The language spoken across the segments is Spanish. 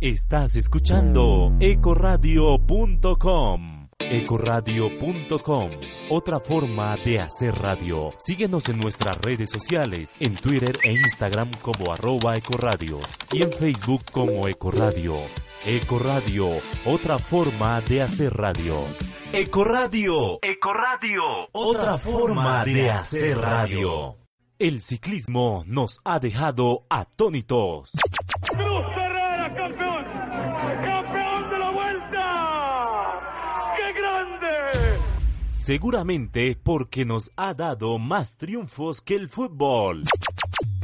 Estás escuchando ecoradio.com. Ecoradio.com, otra forma de hacer radio. Síguenos en nuestras redes sociales, en Twitter e Instagram como arroba ecoradio y en Facebook como ecoradio. Ecoradio, otra forma de hacer radio. Ecoradio, Ecoradio, otra forma de hacer radio. El ciclismo nos ha dejado atónitos. Seguramente porque nos ha dado más triunfos que el fútbol.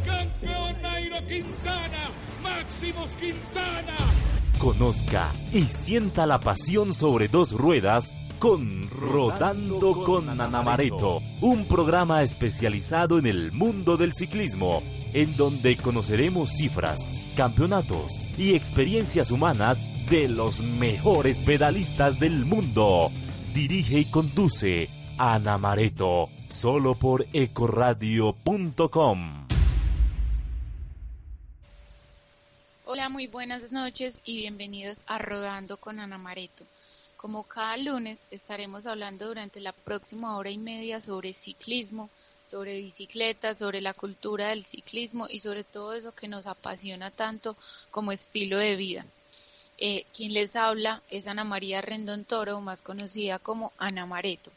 Campeón Nairo Quintana. Máximos Quintana. Conozca y sienta la pasión sobre dos ruedas con Rodando con Anamareto, un programa especializado en el mundo del ciclismo, en donde conoceremos cifras, campeonatos y experiencias humanas de los mejores pedalistas del mundo. Dirige y conduce Ana Mareto, solo por ecoradio.com. Hola, muy buenas noches y bienvenidos a Rodando con Ana Mareto. Como cada lunes estaremos hablando durante la próxima hora y media sobre ciclismo, sobre bicicleta, sobre la cultura del ciclismo y sobre todo eso que nos apasiona tanto como estilo de vida. Eh, quien les habla es Ana María Rendón Toro, más conocida como Ana Mareto.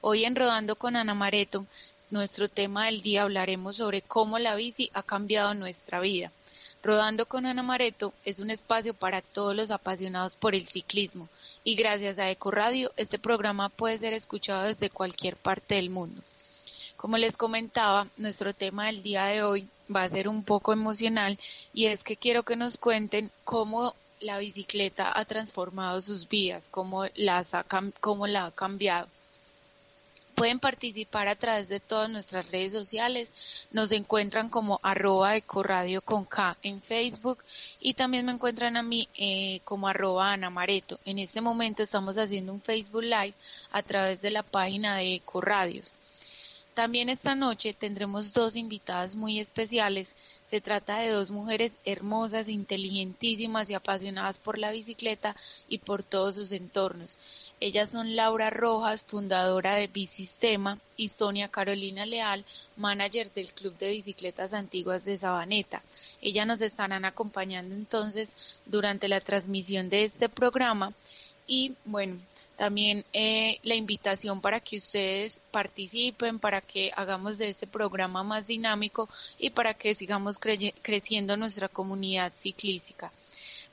Hoy en Rodando con Ana Mareto, nuestro tema del día hablaremos sobre cómo la bici ha cambiado nuestra vida. Rodando con Ana Mareto es un espacio para todos los apasionados por el ciclismo y gracias a Ecoradio este programa puede ser escuchado desde cualquier parte del mundo. Como les comentaba, nuestro tema del día de hoy va a ser un poco emocional y es que quiero que nos cuenten cómo la bicicleta ha transformado sus vidas, cómo, las ha, cómo la ha cambiado. Pueden participar a través de todas nuestras redes sociales. Nos encuentran como arroba ecoradio con K en Facebook y también me encuentran a mí eh, como arroba anamareto. En este momento estamos haciendo un Facebook Live a través de la página de Ecoradios. También esta noche tendremos dos invitadas muy especiales. Se trata de dos mujeres hermosas, inteligentísimas y apasionadas por la bicicleta y por todos sus entornos. Ellas son Laura Rojas, fundadora de Bicistema, y Sonia Carolina Leal, manager del Club de Bicicletas Antiguas de Sabaneta. Ellas nos estarán acompañando entonces durante la transmisión de este programa y bueno, también eh, la invitación para que ustedes participen, para que hagamos de este programa más dinámico y para que sigamos creciendo nuestra comunidad ciclística.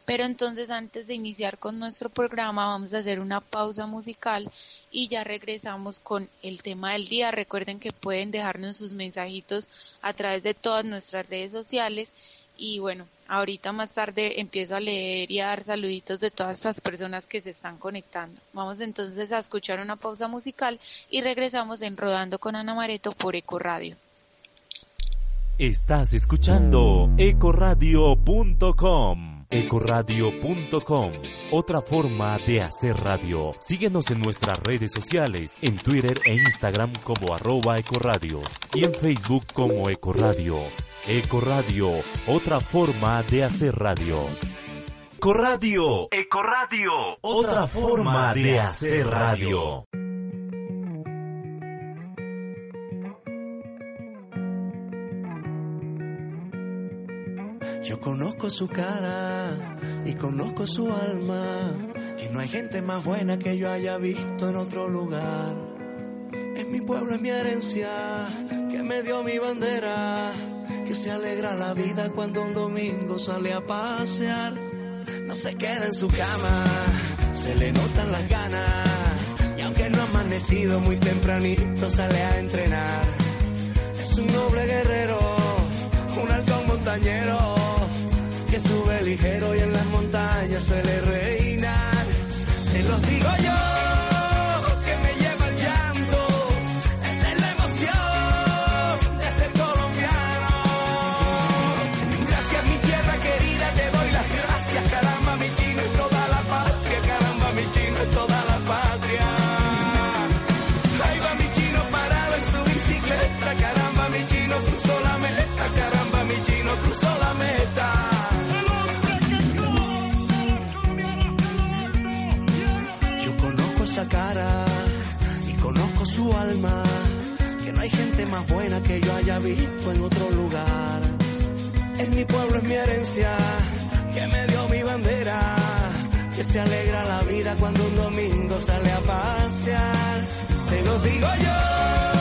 Pero entonces antes de iniciar con nuestro programa vamos a hacer una pausa musical y ya regresamos con el tema del día. Recuerden que pueden dejarnos sus mensajitos a través de todas nuestras redes sociales y bueno, ahorita más tarde empiezo a leer y a dar saluditos de todas esas personas que se están conectando. Vamos entonces a escuchar una pausa musical y regresamos en Rodando con Ana Mareto por Eco Radio. Estás escuchando ecoradio.com. Ecoradio.com, otra forma de hacer radio. Síguenos en nuestras redes sociales, en Twitter e Instagram como arroba ecoradio y en Facebook como Ecoradio. Ecoradio, otra forma de hacer radio. Ecoradio, Ecoradio, otra forma de hacer radio. Yo conozco su cara y conozco su alma, y no hay gente más buena que yo haya visto en otro lugar. Es mi pueblo, es mi herencia, que me dio mi bandera, que se alegra la vida cuando un domingo sale a pasear. No se queda en su cama, se le notan las ganas, y aunque no ha amanecido muy tempranito, sale a entrenar. Es un noble guerrero, un halcón montañero sube ligero y en las visto en otro lugar. En mi pueblo es mi herencia, que me dio mi bandera, que se alegra la vida cuando un domingo sale a pasear. Se los digo yo.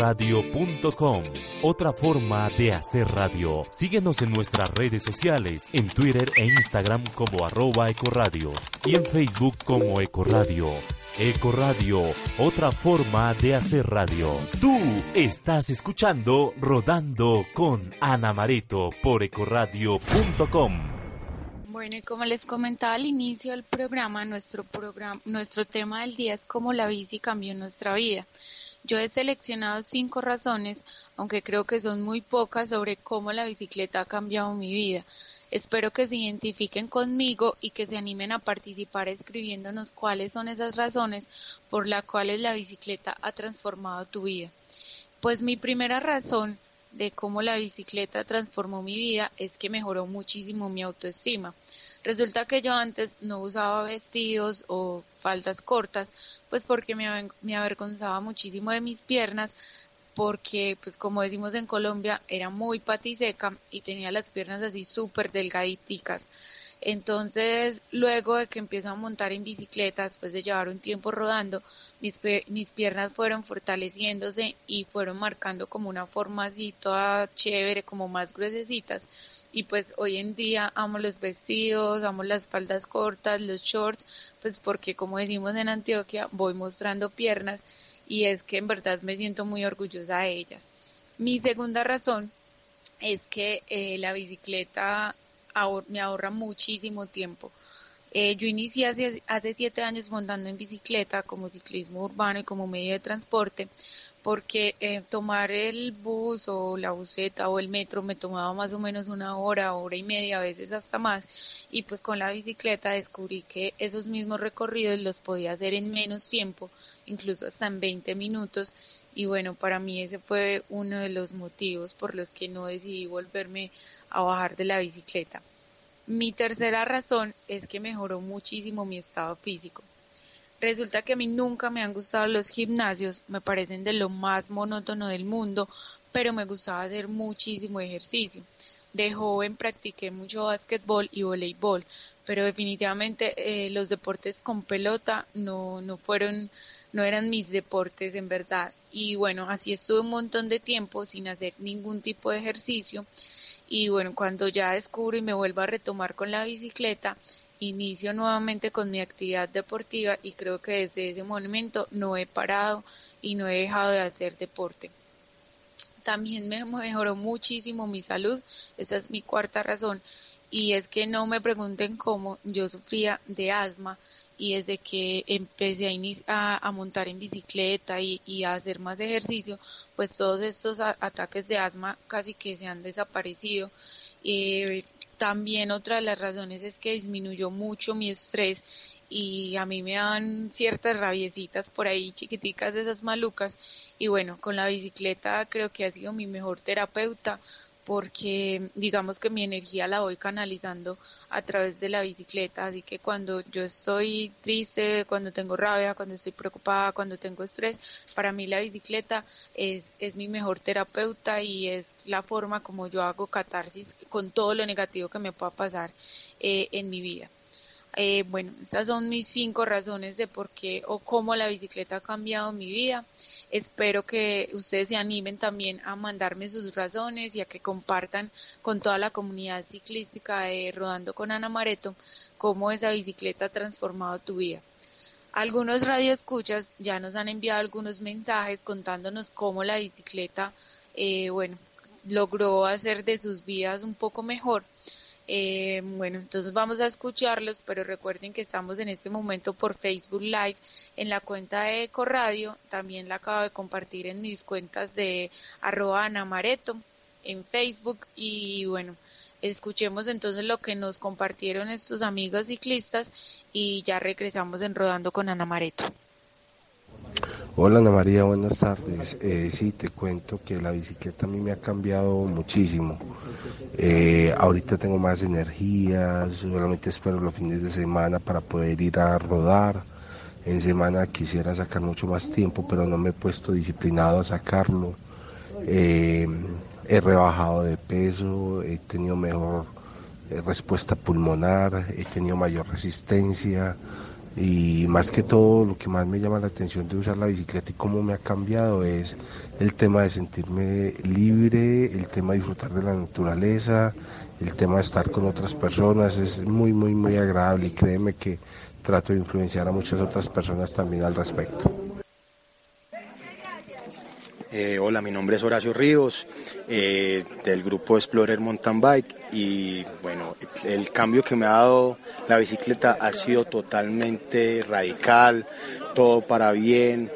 ecoradio.com, otra forma de hacer radio. Síguenos en nuestras redes sociales, en Twitter e Instagram como arroba ecoradio y en Facebook como ecoradio. Ecoradio, otra forma de hacer radio. Tú estás escuchando Rodando con Ana Mareto por ecoradio.com. Bueno, y como les comentaba al inicio del programa, nuestro programa, nuestro tema del día es cómo la bici cambió nuestra vida. Yo he seleccionado cinco razones, aunque creo que son muy pocas, sobre cómo la bicicleta ha cambiado mi vida. Espero que se identifiquen conmigo y que se animen a participar escribiéndonos cuáles son esas razones por las cuales la bicicleta ha transformado tu vida. Pues mi primera razón de cómo la bicicleta transformó mi vida es que mejoró muchísimo mi autoestima. Resulta que yo antes no usaba vestidos o faldas cortas, pues porque me, me avergonzaba muchísimo de mis piernas, porque pues como decimos en Colombia era muy patiseca y tenía las piernas así súper delgaditas. Entonces, luego de que empiezo a montar en bicicleta, después de llevar un tiempo rodando, mis, mis piernas fueron fortaleciéndose y fueron marcando como una forma así toda chévere, como más gruesecitas y pues hoy en día amo los vestidos, amo las faldas cortas, los shorts, pues porque como decimos en Antioquia voy mostrando piernas y es que en verdad me siento muy orgullosa de ellas. Mi segunda razón es que eh, la bicicleta me ahorra muchísimo tiempo. Eh, yo inicié hace, hace siete años montando en bicicleta como ciclismo urbano y como medio de transporte, porque eh, tomar el bus o la buseta o el metro me tomaba más o menos una hora, hora y media, a veces hasta más, y pues con la bicicleta descubrí que esos mismos recorridos los podía hacer en menos tiempo, incluso hasta en 20 minutos, y bueno, para mí ese fue uno de los motivos por los que no decidí volverme a bajar de la bicicleta. Mi tercera razón es que mejoró muchísimo mi estado físico. Resulta que a mí nunca me han gustado los gimnasios, me parecen de lo más monótono del mundo, pero me gustaba hacer muchísimo ejercicio. De joven practiqué mucho básquetbol y voleibol, pero definitivamente eh, los deportes con pelota no, no fueron, no eran mis deportes en verdad. Y bueno, así estuve un montón de tiempo sin hacer ningún tipo de ejercicio. Y bueno, cuando ya descubro y me vuelvo a retomar con la bicicleta, inicio nuevamente con mi actividad deportiva y creo que desde ese momento no he parado y no he dejado de hacer deporte. También me mejoró muchísimo mi salud, esa es mi cuarta razón, y es que no me pregunten cómo yo sufría de asma y desde que empecé a, a, montar en bicicleta y, a hacer más ejercicio, pues todos estos ataques de asma casi que se han desaparecido. Eh, también otra de las razones es que disminuyó mucho mi estrés y a mí me dan ciertas rabiecitas por ahí chiquiticas de esas malucas. Y bueno, con la bicicleta creo que ha sido mi mejor terapeuta porque digamos que mi energía la voy canalizando a través de la bicicleta, así que cuando yo estoy triste, cuando tengo rabia, cuando estoy preocupada, cuando tengo estrés, para mí la bicicleta es, es mi mejor terapeuta y es la forma como yo hago catarsis con todo lo negativo que me pueda pasar eh, en mi vida. Eh, bueno, estas son mis cinco razones de por qué o cómo la bicicleta ha cambiado mi vida. Espero que ustedes se animen también a mandarme sus razones y a que compartan con toda la comunidad ciclística de Rodando con Ana Mareto cómo esa bicicleta ha transformado tu vida. Algunos radioescuchas ya nos han enviado algunos mensajes contándonos cómo la bicicleta, eh, bueno, logró hacer de sus vidas un poco mejor. Eh, bueno, entonces vamos a escucharlos, pero recuerden que estamos en este momento por Facebook Live en la cuenta de Ecoradio. También la acabo de compartir en mis cuentas de arroba anamareto en Facebook. Y bueno, escuchemos entonces lo que nos compartieron estos amigos ciclistas y ya regresamos en Rodando con Ana Mareto. Hola Ana María, buenas tardes. Eh, sí, te cuento que la bicicleta a mí me ha cambiado muchísimo. Eh, ahorita tengo más energía, solamente espero los fines de semana para poder ir a rodar. En semana quisiera sacar mucho más tiempo, pero no me he puesto disciplinado a sacarlo. Eh, he rebajado de peso, he tenido mejor eh, respuesta pulmonar, he tenido mayor resistencia y más que todo lo que más me llama la atención de usar la bicicleta y cómo me ha cambiado es el tema de sentirme libre, el tema de disfrutar de la naturaleza, el tema de estar con otras personas, es muy muy muy agradable y créeme que trato de influenciar a muchas otras personas también al respecto. Eh, hola, mi nombre es Horacio Ríos, eh, del grupo Explorer Mountain Bike y bueno, el cambio que me ha dado la bicicleta ha sido totalmente radical, todo para bien,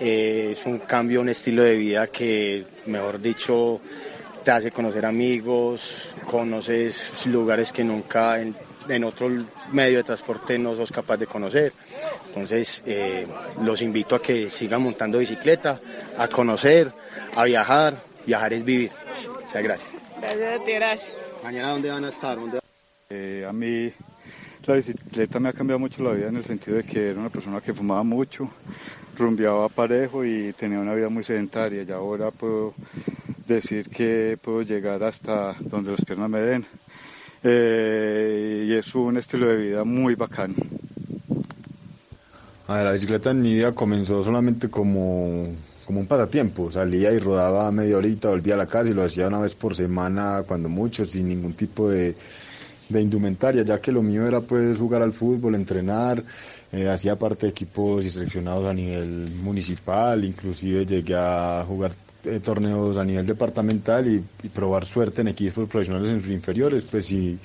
eh, es un cambio, un estilo de vida que, mejor dicho, te hace conocer amigos, conoces lugares que nunca en, en otro medio de transporte no sos capaz de conocer. Entonces, eh, los invito a que sigan montando bicicleta, a conocer, a viajar. Viajar es vivir. Muchas gracias. Gracias a ti, gracias. Mañana, ¿dónde van a estar? Eh, a mí la bicicleta me ha cambiado mucho la vida en el sentido de que era una persona que fumaba mucho, rumbeaba parejo y tenía una vida muy sedentaria. Y ahora puedo decir que puedo llegar hasta donde las piernas me den. Eh, y es un estilo de vida muy bacano. A ver, la bicicleta en mi vida comenzó solamente como, como un pasatiempo. Salía y rodaba media horita, volvía a la casa y lo hacía una vez por semana, cuando mucho, sin ningún tipo de, de indumentaria, ya que lo mío era pues jugar al fútbol, entrenar, eh, hacía parte de equipos y seleccionados a nivel municipal, inclusive llegué a jugar eh, torneos a nivel departamental y, probar suerte en equipos profesionales en sus inferiores, pues y,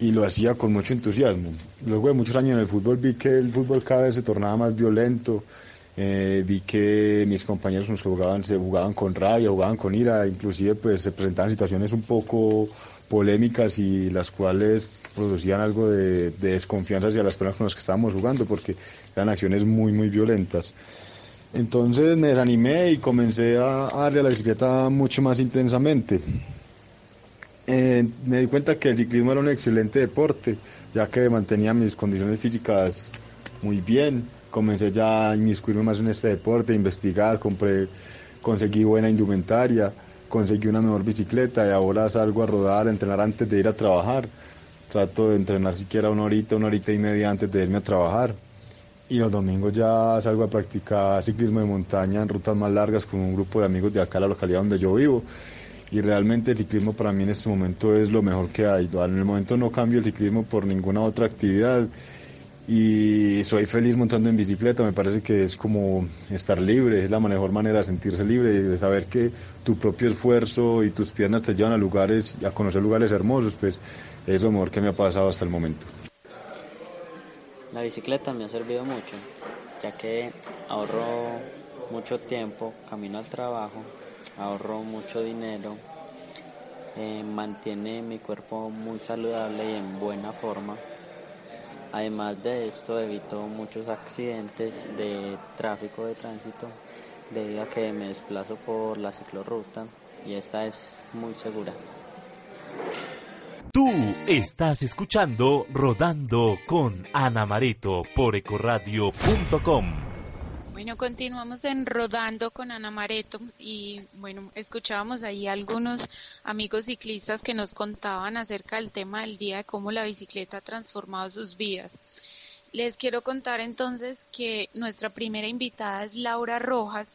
y lo hacía con mucho entusiasmo. Luego de muchos años en el fútbol vi que el fútbol cada vez se tornaba más violento, eh, vi que mis compañeros nos jugaban, se jugaban con rabia, jugaban con ira, inclusive pues se presentaban situaciones un poco polémicas y las cuales producían algo de desconfianza hacia las personas con las que estábamos jugando porque eran acciones muy muy violentas. Entonces me desanimé y comencé a, darle a la bicicleta mucho más intensamente. Eh, me di cuenta que el ciclismo era un excelente deporte, ya que mantenía mis condiciones físicas muy bien. Comencé ya a inmiscuirme más en este deporte, a investigar, compré, conseguí buena indumentaria, conseguí una mejor bicicleta y ahora salgo a rodar, a entrenar antes de ir a trabajar. Trato de entrenar siquiera una horita, una horita y media antes de irme a trabajar y los domingos ya salgo a practicar ciclismo de montaña en rutas más largas con un grupo de amigos de acá, la localidad donde yo vivo. Y realmente el ciclismo para mí en este momento es lo mejor que hay. En el momento no cambio el ciclismo por ninguna otra actividad y soy feliz montando en bicicleta. Me parece que es como estar libre, es la mejor manera de sentirse libre, de saber que tu propio esfuerzo y tus piernas te llevan a lugares, a conocer lugares hermosos, pues es lo mejor que me ha pasado hasta el momento. La bicicleta me ha servido mucho, ya que ahorro mucho tiempo, camino al trabajo, ahorro mucho dinero, eh, mantiene mi cuerpo muy saludable y en buena forma. Además de esto evito muchos accidentes de tráfico de tránsito debido a que me desplazo por la ciclorruta y esta es muy segura. Tú estás escuchando Rodando con Ana Mareto por ecoradio.com. Bueno, continuamos en Rodando con Ana Mareto y bueno, escuchábamos ahí algunos amigos ciclistas que nos contaban acerca del tema del día de cómo la bicicleta ha transformado sus vidas. Les quiero contar entonces que nuestra primera invitada es Laura Rojas,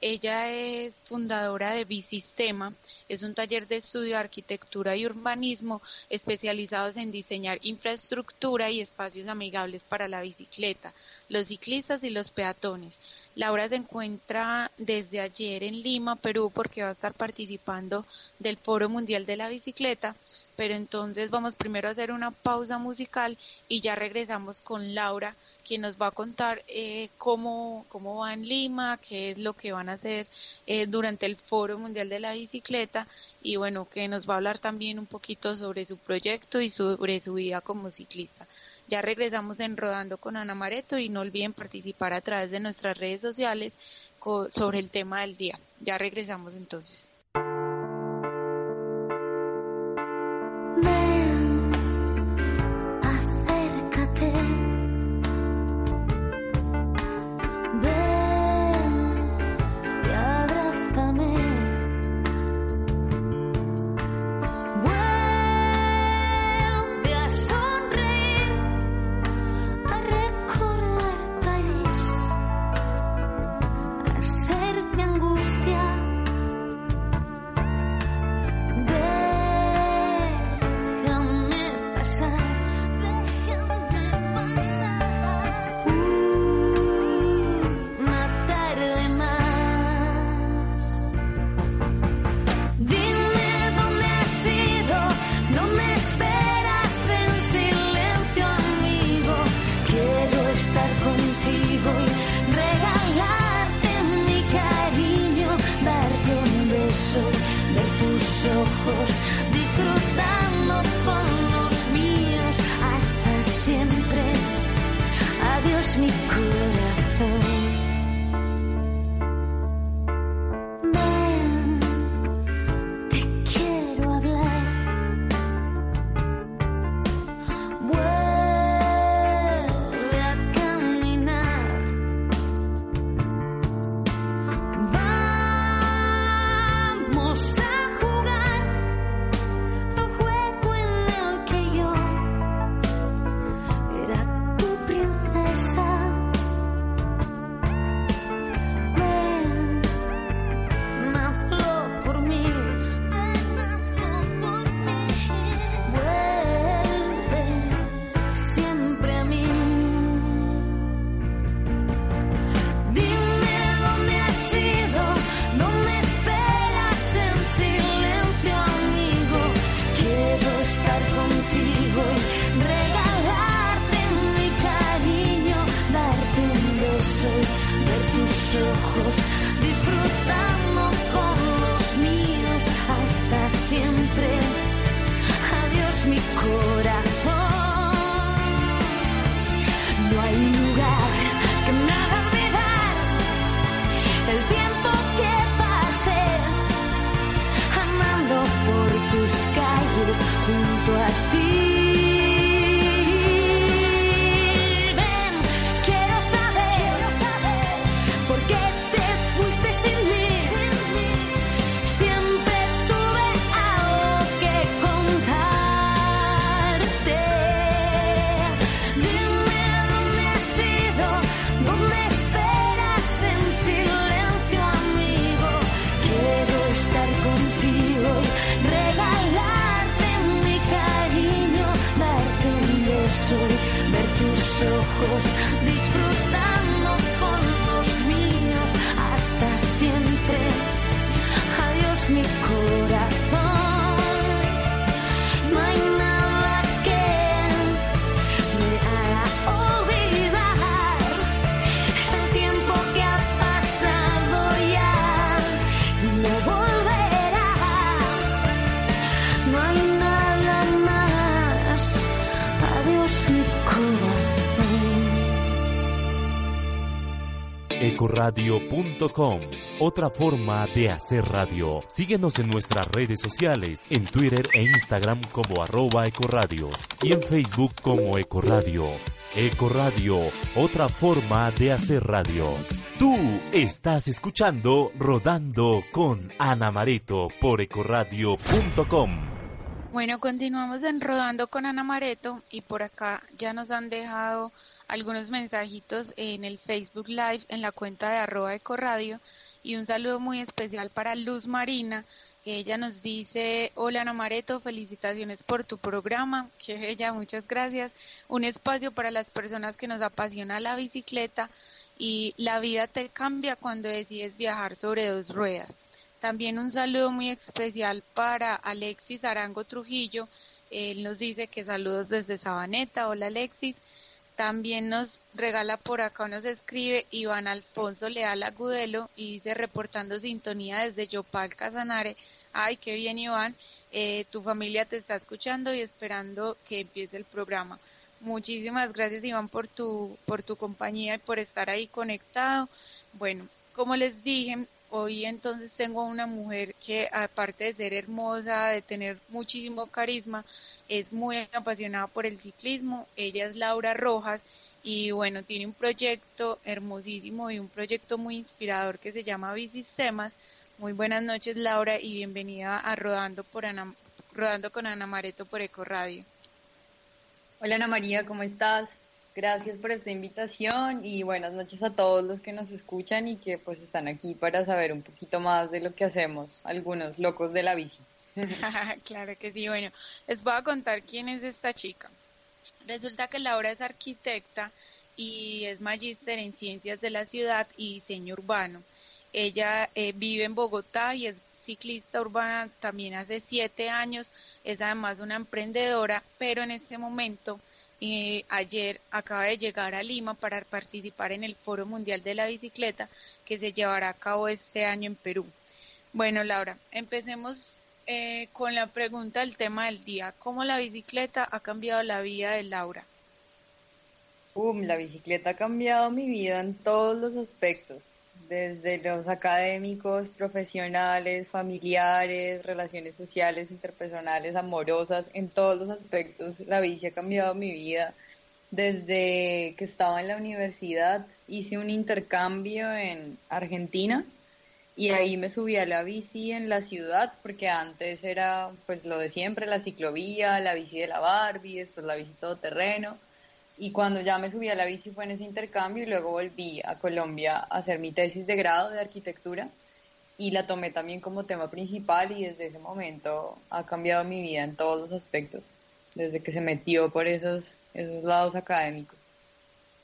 ella es fundadora de Bisistema, es un taller de estudio de arquitectura y urbanismo especializados en diseñar infraestructura y espacios amigables para la bicicleta, los ciclistas y los peatones. Laura se encuentra desde ayer en Lima, Perú, porque va a estar participando del Foro Mundial de la Bicicleta, pero entonces vamos primero a hacer una pausa musical y ya regresamos con Laura quien nos va a contar eh, cómo, cómo va en Lima, qué es lo que van a hacer eh, durante el Foro Mundial de la Bicicleta y bueno, que nos va a hablar también un poquito sobre su proyecto y sobre su vida como ciclista. Ya regresamos en Rodando con Ana Mareto y no olviden participar a través de nuestras redes sociales sobre el tema del día. Ya regresamos entonces. Otra forma de hacer radio. Síguenos en nuestras redes sociales, en Twitter e Instagram como arroba ecoradios y en Facebook como Ecoradio. Ecoradio, otra forma de hacer radio. Tú estás escuchando Rodando con Ana Mareto por ecoradio.com. Bueno, continuamos en Rodando con Ana Mareto y por acá ya nos han dejado algunos mensajitos en el Facebook Live en la cuenta de arroba ecoradio y un saludo muy especial para Luz Marina ella nos dice, hola Ana Mareto, felicitaciones por tu programa, que bella, muchas gracias. Un espacio para las personas que nos apasiona la bicicleta y la vida te cambia cuando decides viajar sobre dos ruedas. También un saludo muy especial para Alexis Arango Trujillo. Él nos dice que saludos desde Sabaneta. Hola Alexis. También nos regala por acá, nos escribe Iván Alfonso Leal Agudelo y dice reportando sintonía desde Yopal Casanare. Ay, qué bien Iván, eh, tu familia te está escuchando y esperando que empiece el programa. Muchísimas gracias Iván por tu, por tu compañía y por estar ahí conectado. Bueno, como les dije, hoy entonces tengo una mujer que aparte de ser hermosa, de tener muchísimo carisma, es muy apasionada por el ciclismo. Ella es Laura Rojas y bueno, tiene un proyecto hermosísimo y un proyecto muy inspirador que se llama Bisistemas. Muy buenas noches Laura y bienvenida a Rodando, por Ana, Rodando con Ana Mareto por Eco Radio. Hola Ana María, ¿cómo estás? Gracias por esta invitación y buenas noches a todos los que nos escuchan y que pues están aquí para saber un poquito más de lo que hacemos, algunos locos de la bici. claro que sí. Bueno, les voy a contar quién es esta chica. Resulta que Laura es arquitecta y es magíster en ciencias de la ciudad y diseño urbano. Ella eh, vive en Bogotá y es ciclista urbana también hace siete años. Es además una emprendedora, pero en este momento, eh, ayer acaba de llegar a Lima para participar en el Foro Mundial de la Bicicleta que se llevará a cabo este año en Perú. Bueno, Laura, empecemos eh, con la pregunta del tema del día. ¿Cómo la bicicleta ha cambiado la vida de Laura? La bicicleta ha cambiado mi vida en todos los aspectos, desde los académicos, profesionales, familiares, relaciones sociales, interpersonales, amorosas, en todos los aspectos la bici ha cambiado mi vida. Desde que estaba en la universidad hice un intercambio en Argentina y ahí me subí a la bici en la ciudad porque antes era pues lo de siempre, la ciclovía, la bici de la Barbie, después la bici todoterreno y cuando ya me subí a la bici fue en ese intercambio y luego volví a Colombia a hacer mi tesis de grado de arquitectura y la tomé también como tema principal y desde ese momento ha cambiado mi vida en todos los aspectos, desde que se metió por esos, esos lados académicos.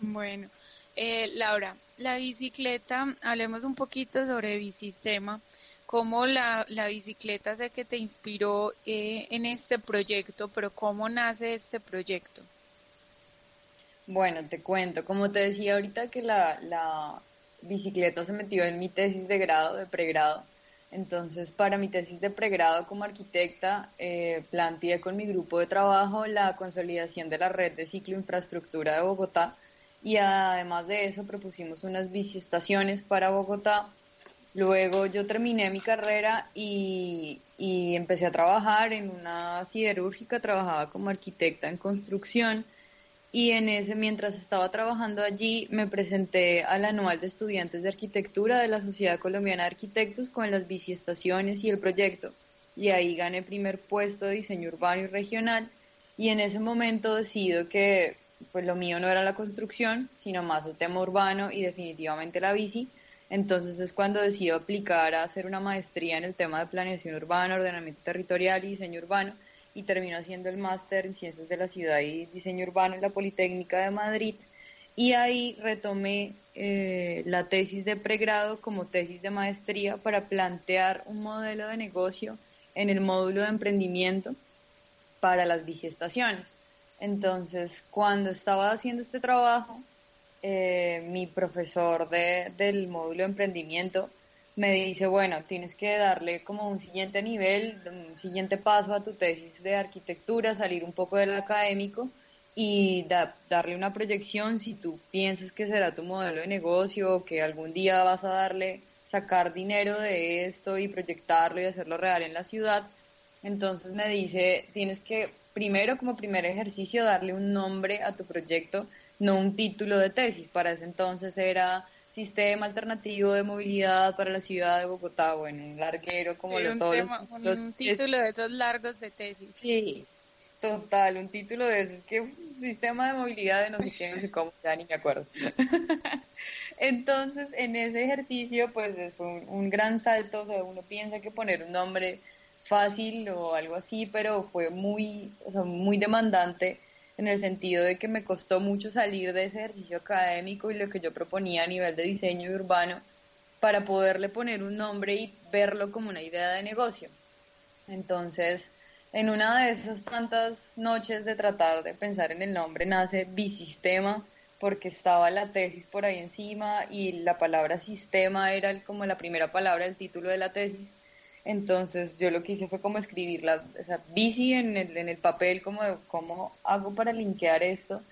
Bueno, eh, Laura, la bicicleta, hablemos un poquito sobre Bicistema. ¿Cómo la, la bicicleta sé que te inspiró eh, en este proyecto, pero cómo nace este proyecto? Bueno, te cuento, como te decía ahorita que la, la bicicleta se metió en mi tesis de grado, de pregrado. Entonces, para mi tesis de pregrado como arquitecta, eh, planteé con mi grupo de trabajo la consolidación de la red de cicloinfraestructura de Bogotá y además de eso propusimos unas biciestaciones para Bogotá. Luego yo terminé mi carrera y, y empecé a trabajar en una siderúrgica, trabajaba como arquitecta en construcción y en ese, mientras estaba trabajando allí, me presenté al anual de estudiantes de arquitectura de la Sociedad Colombiana de Arquitectos con las biciestaciones y el proyecto. Y ahí gané primer puesto de diseño urbano y regional. Y en ese momento decido que pues lo mío no era la construcción, sino más el tema urbano y definitivamente la bici. Entonces es cuando decido aplicar a hacer una maestría en el tema de planeación urbana, ordenamiento territorial y diseño urbano y termino haciendo el máster en ciencias de la ciudad y diseño urbano en la Politécnica de Madrid y ahí retomé eh, la tesis de pregrado como tesis de maestría para plantear un modelo de negocio en el módulo de emprendimiento para las biciestaciones. Entonces, cuando estaba haciendo este trabajo, eh, mi profesor de, del módulo de emprendimiento me dice, bueno, tienes que darle como un siguiente nivel, un siguiente paso a tu tesis de arquitectura, salir un poco del académico y darle una proyección si tú piensas que será tu modelo de negocio que algún día vas a darle, sacar dinero de esto y proyectarlo y hacerlo real en la ciudad. Entonces me dice, tienes que primero como primer ejercicio darle un nombre a tu proyecto, no un título de tesis. Para ese entonces era Sistema Alternativo de Movilidad para la Ciudad de Bogotá, bueno, un larguero como lo todos. un título de esos largos de tesis. Sí, Total, un título de eso. Es que un sistema de movilidad de no sé qué, no sé cómo, ya ni me acuerdo. Entonces, en ese ejercicio, pues fue un, gran salto. O sea, uno piensa que poner un nombre fácil o algo así, pero fue muy, o sea, muy demandante en el sentido de que me costó mucho salir de ese ejercicio académico y lo que yo proponía a nivel de diseño urbano para poderle poner un nombre y verlo como una idea de negocio. Entonces, en una de esas tantas noches de tratar de pensar en el nombre nace Bisistema, porque estaba la tesis por ahí encima y la palabra sistema era como la primera palabra del título de la tesis. Entonces yo lo que hice fue como escribir la bici en el, en el papel, como de cómo hago para linkear esto.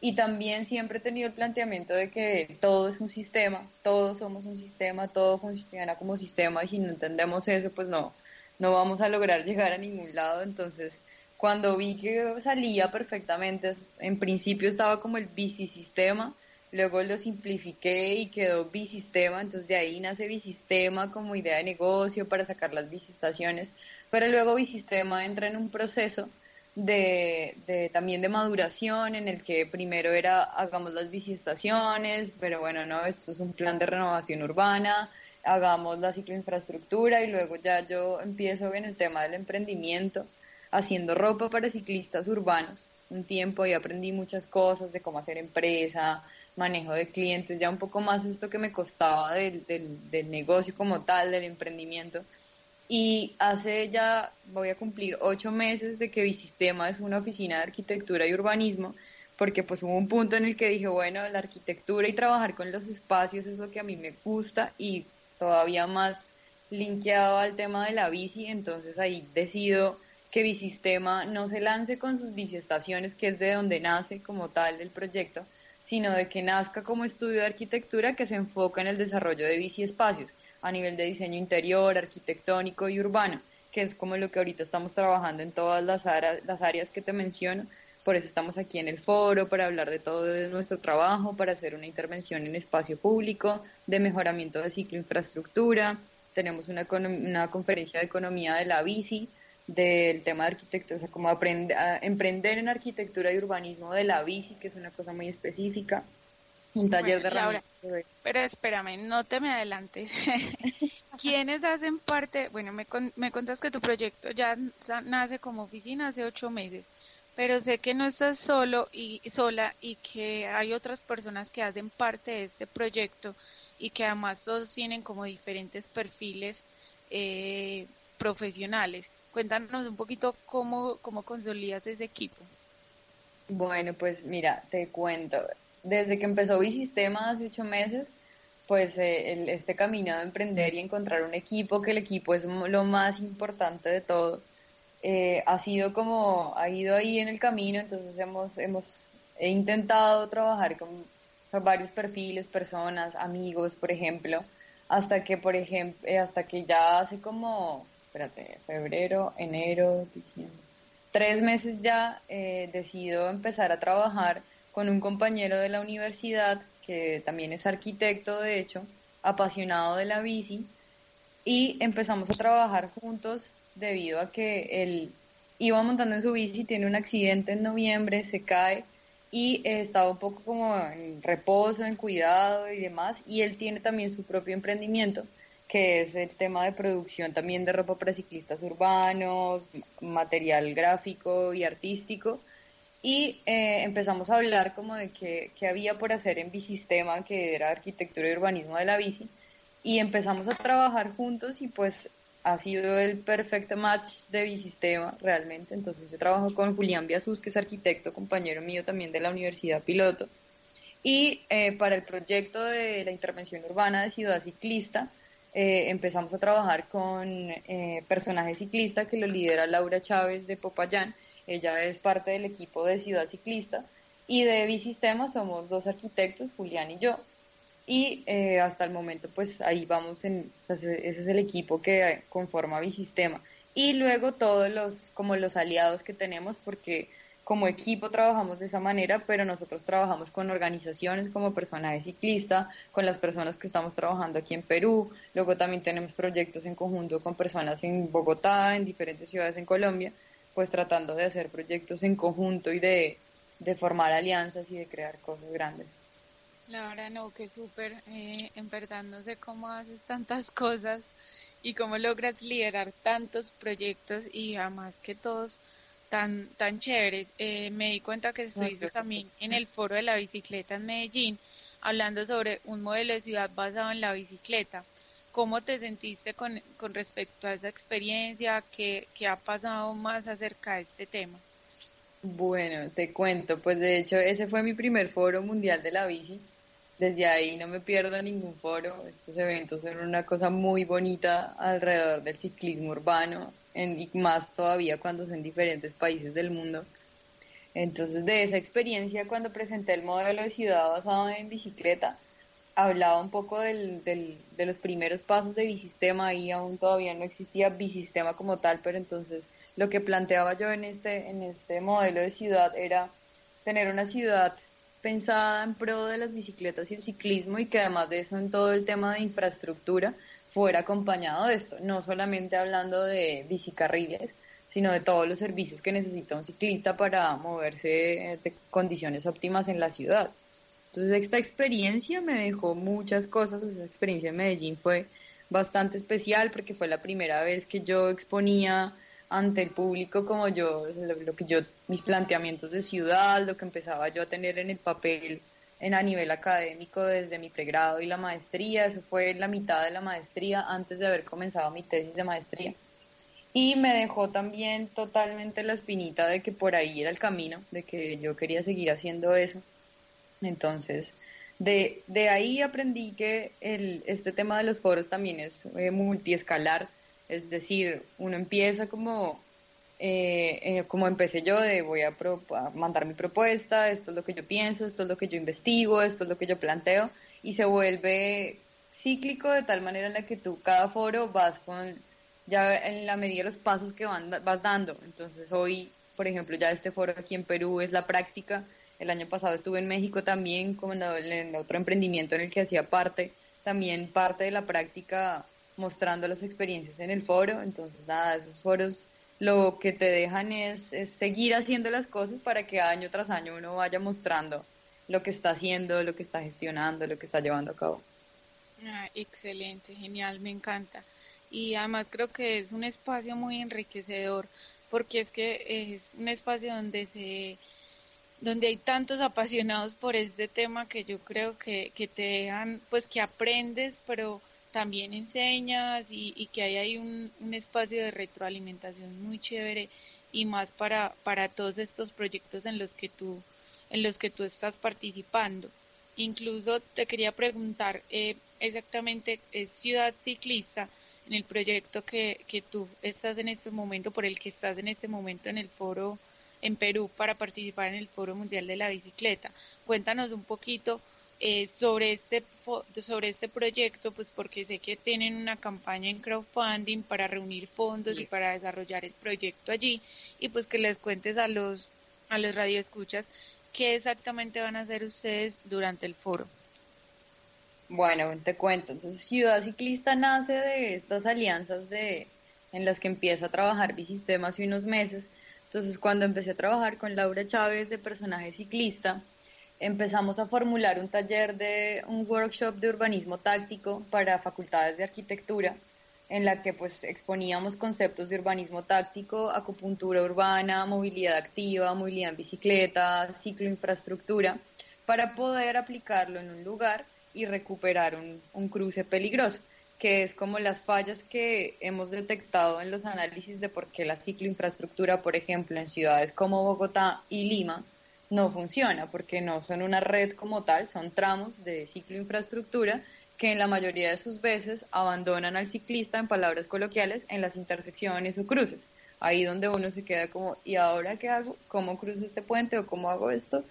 Y también siempre he tenido el planteamiento de que todo es un sistema, todos somos un sistema, todo funciona como sistema y si no entendemos eso, pues no, no vamos a lograr llegar a ningún lado. Entonces, cuando vi que salía perfectamente, en principio estaba como el bicisistema, luego lo simplifiqué y quedó bisistema, entonces de ahí nace bisistema como idea de negocio para sacar las bicistaciones, pero luego bisistema entra en un proceso de, de, también de maduración en el que primero era hagamos las bicistaciones, pero bueno, no, esto es un plan de renovación urbana, hagamos la cicloinfraestructura y luego ya yo empiezo en el tema del emprendimiento, haciendo ropa para ciclistas urbanos. Un tiempo y aprendí muchas cosas de cómo hacer empresa, manejo de clientes, ya un poco más esto que me costaba del, del, del negocio como tal, del emprendimiento. Y hace ya, voy a cumplir ocho meses de que Bisistema es una oficina de arquitectura y urbanismo, porque pues hubo un punto en el que dije, bueno, la arquitectura y trabajar con los espacios es lo que a mí me gusta y todavía más linkeado al tema de la bici, entonces ahí decido que Bicistema no se lance con sus biciestaciones, que es de donde nace como tal el proyecto, sino de que nazca como estudio de arquitectura que se enfoca en el desarrollo de biciespacios a nivel de diseño interior, arquitectónico y urbano, que es como lo que ahorita estamos trabajando en todas las, las áreas que te menciono, por eso estamos aquí en el foro, para hablar de todo nuestro trabajo, para hacer una intervención en espacio público, de mejoramiento de ciclo infraestructura. Tenemos una, una conferencia de economía de la bici, del tema de arquitectura, o sea, como aprender, emprender en arquitectura y urbanismo de la bici, que es una cosa muy específica. Un taller de Laura, Pero espérame, no te me adelantes. ¿Quiénes hacen parte? Bueno, me, me contas que tu proyecto ya nace como oficina hace ocho meses pero sé que no estás solo y sola y que hay otras personas que hacen parte de este proyecto y que además todos tienen como diferentes perfiles eh, profesionales. Cuéntanos un poquito cómo, cómo consolidas ese equipo. Bueno, pues mira, te cuento. Desde que empezó Bicistema hace ocho meses, pues eh, este camino de emprender y encontrar un equipo, que el equipo es lo más importante de todo eh, ha sido como, ha ido ahí en el camino, entonces hemos, hemos he intentado trabajar con, varios perfiles, personas, amigos, por ejemplo, hasta que, por ejemplo, eh, hasta que ya hace como, espérate, febrero, enero, diciembre, tres meses ya eh, decido empezar a trabajar con un compañero de la universidad que también es arquitecto, de hecho, apasionado de la bici, y empezamos a trabajar juntos debido a que él iba montando en su bici, tiene un accidente en noviembre, se cae y estaba un poco como en reposo, en cuidado y demás, y él tiene también su propio emprendimiento, que es el tema de producción también de ropa para ciclistas urbanos, material gráfico y artístico, y eh, empezamos a hablar como de qué, qué había por hacer en Bicistema, que era arquitectura y urbanismo de la bici, y empezamos a trabajar juntos y pues ha sido el perfecto match de Bisistema realmente. Entonces yo trabajo con Julián Biasus, que es arquitecto, compañero mío también de la Universidad Piloto. Y eh, para el proyecto de la intervención urbana de Ciudad Ciclista, eh, empezamos a trabajar con eh, personaje ciclista que lo lidera Laura Chávez de Popayán. Ella es parte del equipo de Ciudad Ciclista y de Bicistema somos dos arquitectos, Julián y yo, y eh, hasta el momento pues ahí vamos en, ese es el equipo que conforma Bicistema y luego todos los como los aliados que tenemos porque como equipo trabajamos de esa manera, pero nosotros trabajamos con organizaciones como personaje ciclista, con las personas que estamos trabajando aquí en Perú, luego también tenemos proyectos en conjunto con personas en Bogotá, en diferentes ciudades en Colombia, pues tratando de hacer proyectos en conjunto y de, formar alianzas y de crear cosas grandes. La verdad no, que súper, en verdad no sé cómo haces tantas cosas y cómo logras liderar tantos proyectos y además que todos tan, tan chéveres. Eh, me di cuenta que estuviste también en el foro de la bicicleta en Medellín, hablando sobre un modelo de ciudad basado en la bicicleta. ¿Cómo te sentiste con, con respecto a esa experiencia? ¿Qué, ¿Qué ha pasado más acerca de este tema? Bueno, te cuento, pues de hecho ese fue mi primer foro mundial de la bici. Desde ahí no me pierdo ningún foro. Estos eventos son una cosa muy bonita alrededor del ciclismo urbano y más todavía cuando son diferentes países del mundo. Entonces, de esa experiencia, cuando presenté el modelo de ciudad basado en bicicleta, hablaba un poco del, del, de los primeros pasos de Bicistema, ahí aún todavía no existía Bicistema como tal, pero entonces lo que planteaba yo en este, en este modelo de ciudad era tener una ciudad pensada en pro de las bicicletas y el ciclismo y que además de eso en todo el tema de infraestructura fuera acompañado de esto, no solamente hablando de bicicarriles, sino de todos los servicios que necesita un ciclista para moverse de condiciones óptimas en la ciudad. Entonces esta experiencia me dejó muchas cosas, esa experiencia en Medellín fue bastante especial porque fue la primera vez que yo exponía ante el público como yo, lo, que yo, mis planteamientos de ciudad, lo que empezaba yo a tener en el papel en a nivel académico desde mi pregrado y la maestría, eso fue la mitad de la maestría antes de haber comenzado mi tesis de maestría. Y me dejó también totalmente la espinita de que por ahí era el camino, de que yo quería seguir haciendo eso. Entonces, de, de ahí aprendí que el, este tema de los foros también es eh, multiescalar, es decir, uno empieza como eh, eh, como empecé yo, de voy a, mandar mi propuesta, esto es lo que yo pienso, esto es lo que yo investigo, esto es lo que yo planteo, y se vuelve cíclico de tal manera en la que tú cada foro vas con, ya en la medida de los pasos que van, vas dando. Entonces hoy, por ejemplo, ya este foro aquí en Perú es la práctica. El año pasado estuve en México también, como en, en otro emprendimiento en el que hacía parte, también parte de la práctica mostrando las experiencias en el foro. Entonces, nada, esos foros lo que te dejan es, seguir haciendo las cosas para que año tras año uno vaya mostrando lo que está haciendo, lo que está gestionando, lo que está llevando a cabo. Ah, excelente, genial, me encanta. Y además creo que es un espacio muy enriquecedor porque es que es un espacio donde se donde hay tantos apasionados por este tema que yo creo que, que te dejan, pues que aprendes, pero también enseñas y, que hay ahí un, espacio de retroalimentación muy chévere y más para, para todos estos proyectos en los que tú en los que tú estás participando. Incluso te quería preguntar eh, exactamente, es Ciudad Ciclista en el proyecto que, que tú estás en este momento, por el que estás en este momento en el foro en Perú para participar en el Foro Mundial de la Bicicleta. Cuéntanos un poquito eh, sobre este sobre este proyecto, pues porque sé que tienen una campaña en crowdfunding para reunir fondos y para desarrollar el proyecto allí y pues que les cuentes a los a los radioescuchas qué exactamente van a hacer ustedes durante el foro. Bueno, te cuento. Entonces, Ciudad Ciclista nace de estas alianzas de en las que empieza a trabajar Bicistema hace unos meses. Entonces, cuando empecé a trabajar con Laura Chávez de personaje ciclista, empezamos a formular un taller de un workshop de urbanismo táctico para facultades de arquitectura en la que pues exponíamos conceptos de urbanismo táctico, acupuntura urbana, movilidad activa, movilidad en bicicleta, ciclo infraestructura, para poder aplicarlo en un lugar y recuperar un, un cruce peligroso, que es como las fallas que hemos detectado en los análisis de por qué la cicloinfraestructura, por ejemplo, en ciudades como Bogotá y Lima, no funciona porque no son una red como tal, son tramos de ciclo infraestructura que en la mayoría de sus veces abandonan al ciclista, en palabras coloquiales, en las intersecciones o cruces, ahí donde uno se queda como, ¿y ahora qué hago? ¿Cómo cruzo este puente o cómo hago esto?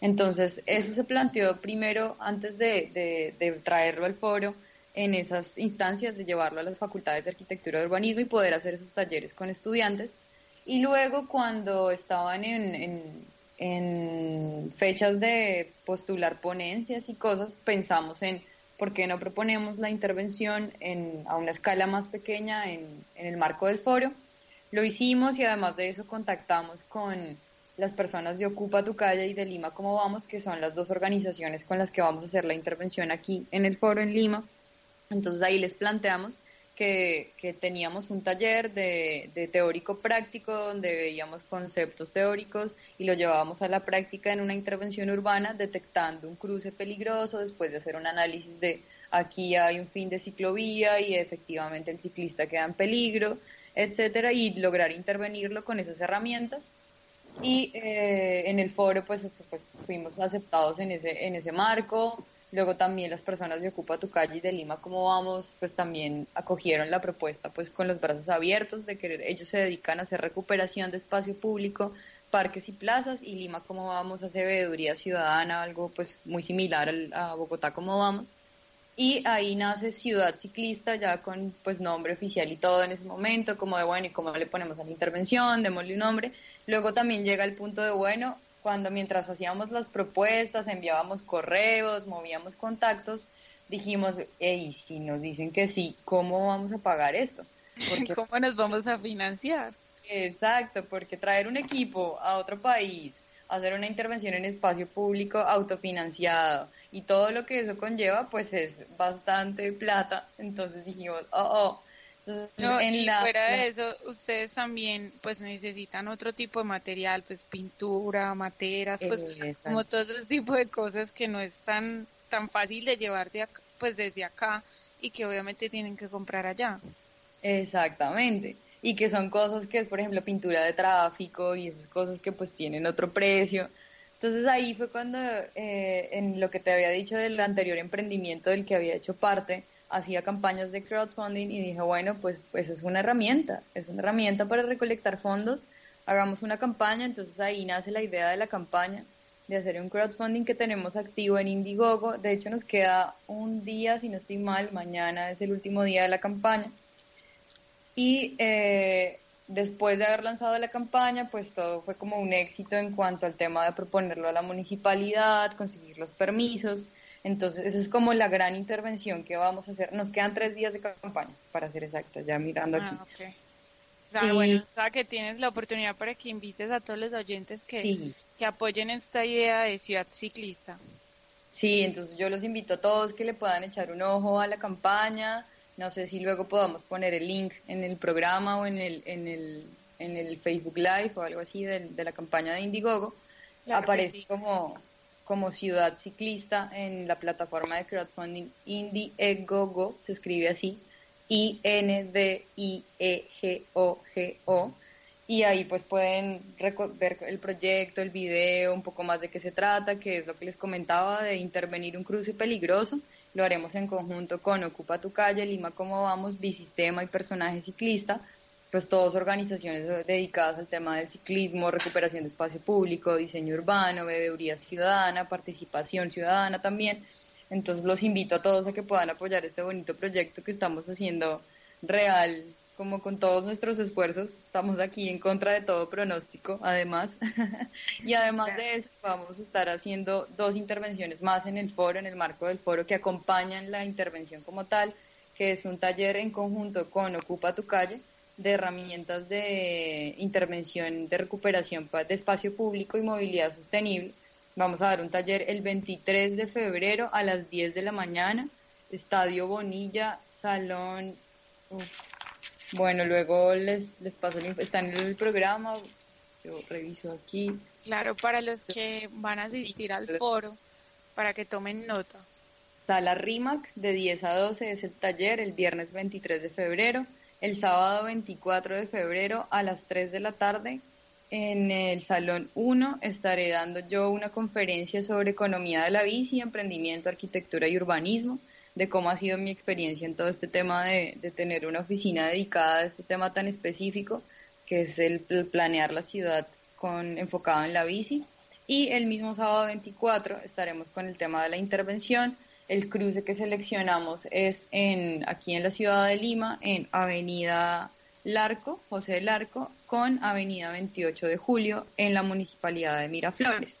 Entonces, eso se planteó primero antes de, de, traerlo al foro en esas instancias, de llevarlo a las facultades de arquitectura y urbanismo y poder hacer esos talleres con estudiantes. Y luego cuando estaban en, fechas de postular ponencias y cosas, pensamos en por qué no proponemos la intervención en, a una escala más pequeña en, en el marco del foro lo hicimos y además de eso contactamos con las personas de Ocupa tu calle y de Lima Cómo Vamos, que son las dos organizaciones con las que vamos a hacer la intervención aquí en el foro en Lima. Entonces ahí les planteamos que, teníamos un taller de, de, teórico práctico donde veíamos conceptos teóricos y lo llevábamos a la práctica en una intervención urbana detectando un cruce peligroso después de hacer un análisis de aquí hay un fin de ciclovía y efectivamente el ciclista queda en peligro, etcétera, y lograr intervenirlo con esas herramientas. Y eh, en el foro, pues, pues fuimos aceptados en ese, en ese marco. Luego también las personas de Ocupa tu calle y de Lima, como vamos, pues también acogieron la propuesta, pues con los brazos abiertos de que ellos se dedican a hacer recuperación de espacio público, parques y plazas, y Lima, como vamos, hace veeduría ciudadana, algo pues muy similar a Bogotá, como vamos y ahí nace Ciudad Ciclista ya con pues nombre oficial y todo en ese momento, como de bueno, y cómo le ponemos a la intervención, démosle un nombre. Luego también llega el punto de bueno, cuando mientras hacíamos las propuestas, enviábamos correos, movíamos contactos, dijimos, hey, si nos dicen que sí, ¿cómo vamos a pagar esto? Porque, ¿Cómo nos vamos a financiar? Exacto, porque traer un equipo a otro país, hacer una intervención en espacio público autofinanciado, y todo lo que eso conlleva pues es bastante plata entonces dijimos oh oh en y fuera de eso ustedes también pues necesitan otro tipo de material pues pintura materas pues como todo ese tipo de cosas que no es tan tan fácil de llevar de pues desde acá y que obviamente tienen que comprar allá. Exactamente. Y que son cosas que es por ejemplo pintura de tráfico y esas cosas que pues tienen otro precio. Entonces ahí fue cuando, eh, en lo que te había dicho del anterior emprendimiento del que había hecho parte, hacía campañas de crowdfunding y dije, bueno, pues, pues es una herramienta, es una herramienta para recolectar fondos, hagamos una campaña, entonces ahí nace la idea de la campaña, de hacer un crowdfunding que tenemos activo en Indiegogo, de hecho nos queda un día, si no estoy mal, mañana es el último día de la campaña, y eh, después de haber lanzado la campaña, pues todo fue como un éxito en cuanto al tema de proponerlo a la municipalidad, conseguir los permisos. Entonces, esa es como la gran intervención que vamos a hacer. Nos quedan tres días de campaña, para ser exactas, ya mirando ah, aquí. Ah, bueno, o sea, que tienes la oportunidad para que invites a todos los oyentes que, que apoyen esta idea de ciudad ciclista. Sí, entonces yo los invito a todos que le puedan echar un ojo a la campaña, no sé si luego podamos poner el link en el programa o en el, en el, en el Facebook Live o algo así de, la campaña de Indiegogo. Aparece como, como ciudad ciclista en la plataforma de crowdfunding Indiegogo, se escribe así, I-N-D-I-E-G-O-G-O. Y ahí pues pueden ver el proyecto, el video, un poco más de qué se trata, que es lo que les comentaba de intervenir un cruce peligroso lo haremos en conjunto con Ocupa tu calle, Lima Cómo Vamos, Bisistema y Personaje Ciclista, pues todas organizaciones dedicadas al tema del ciclismo, recuperación de espacio público, diseño urbano, veeduría ciudadana, participación ciudadana también. Entonces los invito a todos a que puedan apoyar este bonito proyecto que estamos haciendo real como con todos nuestros esfuerzos, estamos aquí en contra de todo pronóstico, además. y además de eso, vamos a estar haciendo dos intervenciones más en el foro, en el marco del foro, que acompañan la intervención como tal, que es un taller en conjunto con Ocupa tu calle, de herramientas de intervención de recuperación de espacio público y movilidad sostenible. Vamos a dar un taller el 23 de febrero a las 10 de la mañana, Estadio Bonilla, Salón... Bueno, luego les, les paso el están en el programa, yo reviso aquí. Claro, para los que van a asistir al foro, para que tomen nota. Sala RIMAC de 10 a 12 es el taller el viernes 23 de febrero, el sábado 24 de febrero a las 3 de la tarde. En el Salón 1 estaré dando yo una conferencia sobre economía de la bici, emprendimiento, arquitectura y urbanismo de cómo ha sido mi experiencia en todo este tema de, tener una oficina dedicada a este tema tan específico, que es el, planear la ciudad con enfocado en la bici. Y el mismo sábado 24 estaremos con el tema de la intervención. El cruce que seleccionamos es en, aquí en la ciudad de Lima, en Avenida Larco, José Larco, con Avenida 28 de Julio, en la Municipalidad de Miraflores.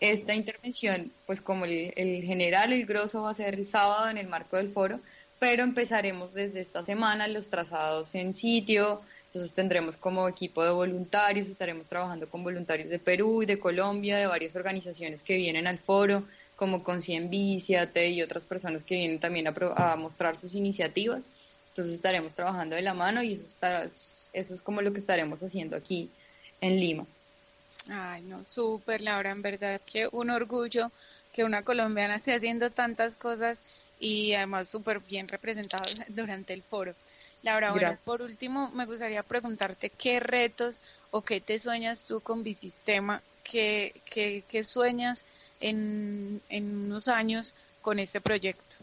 Esta intervención, pues como el, general, el grosso va a ser el sábado en el marco del foro, pero empezaremos desde esta semana los trazados en sitio, entonces tendremos como equipo de voluntarios, estaremos trabajando con voluntarios de Perú y de Colombia, de varias organizaciones que vienen al foro, como Concien Viciate y otras personas que vienen también a, mostrar sus iniciativas. Entonces estaremos trabajando de la mano y eso, está, eso es como lo que estaremos haciendo aquí en Lima. Ay, no, súper, Laura, en verdad que un orgullo que una colombiana esté haciendo tantas cosas y además súper bien representados durante el foro. Laura, bueno, por último me gustaría preguntarte qué retos o qué te sueñas tú con Bicistema, qué, qué, qué sueñas en, en unos años con este proyecto.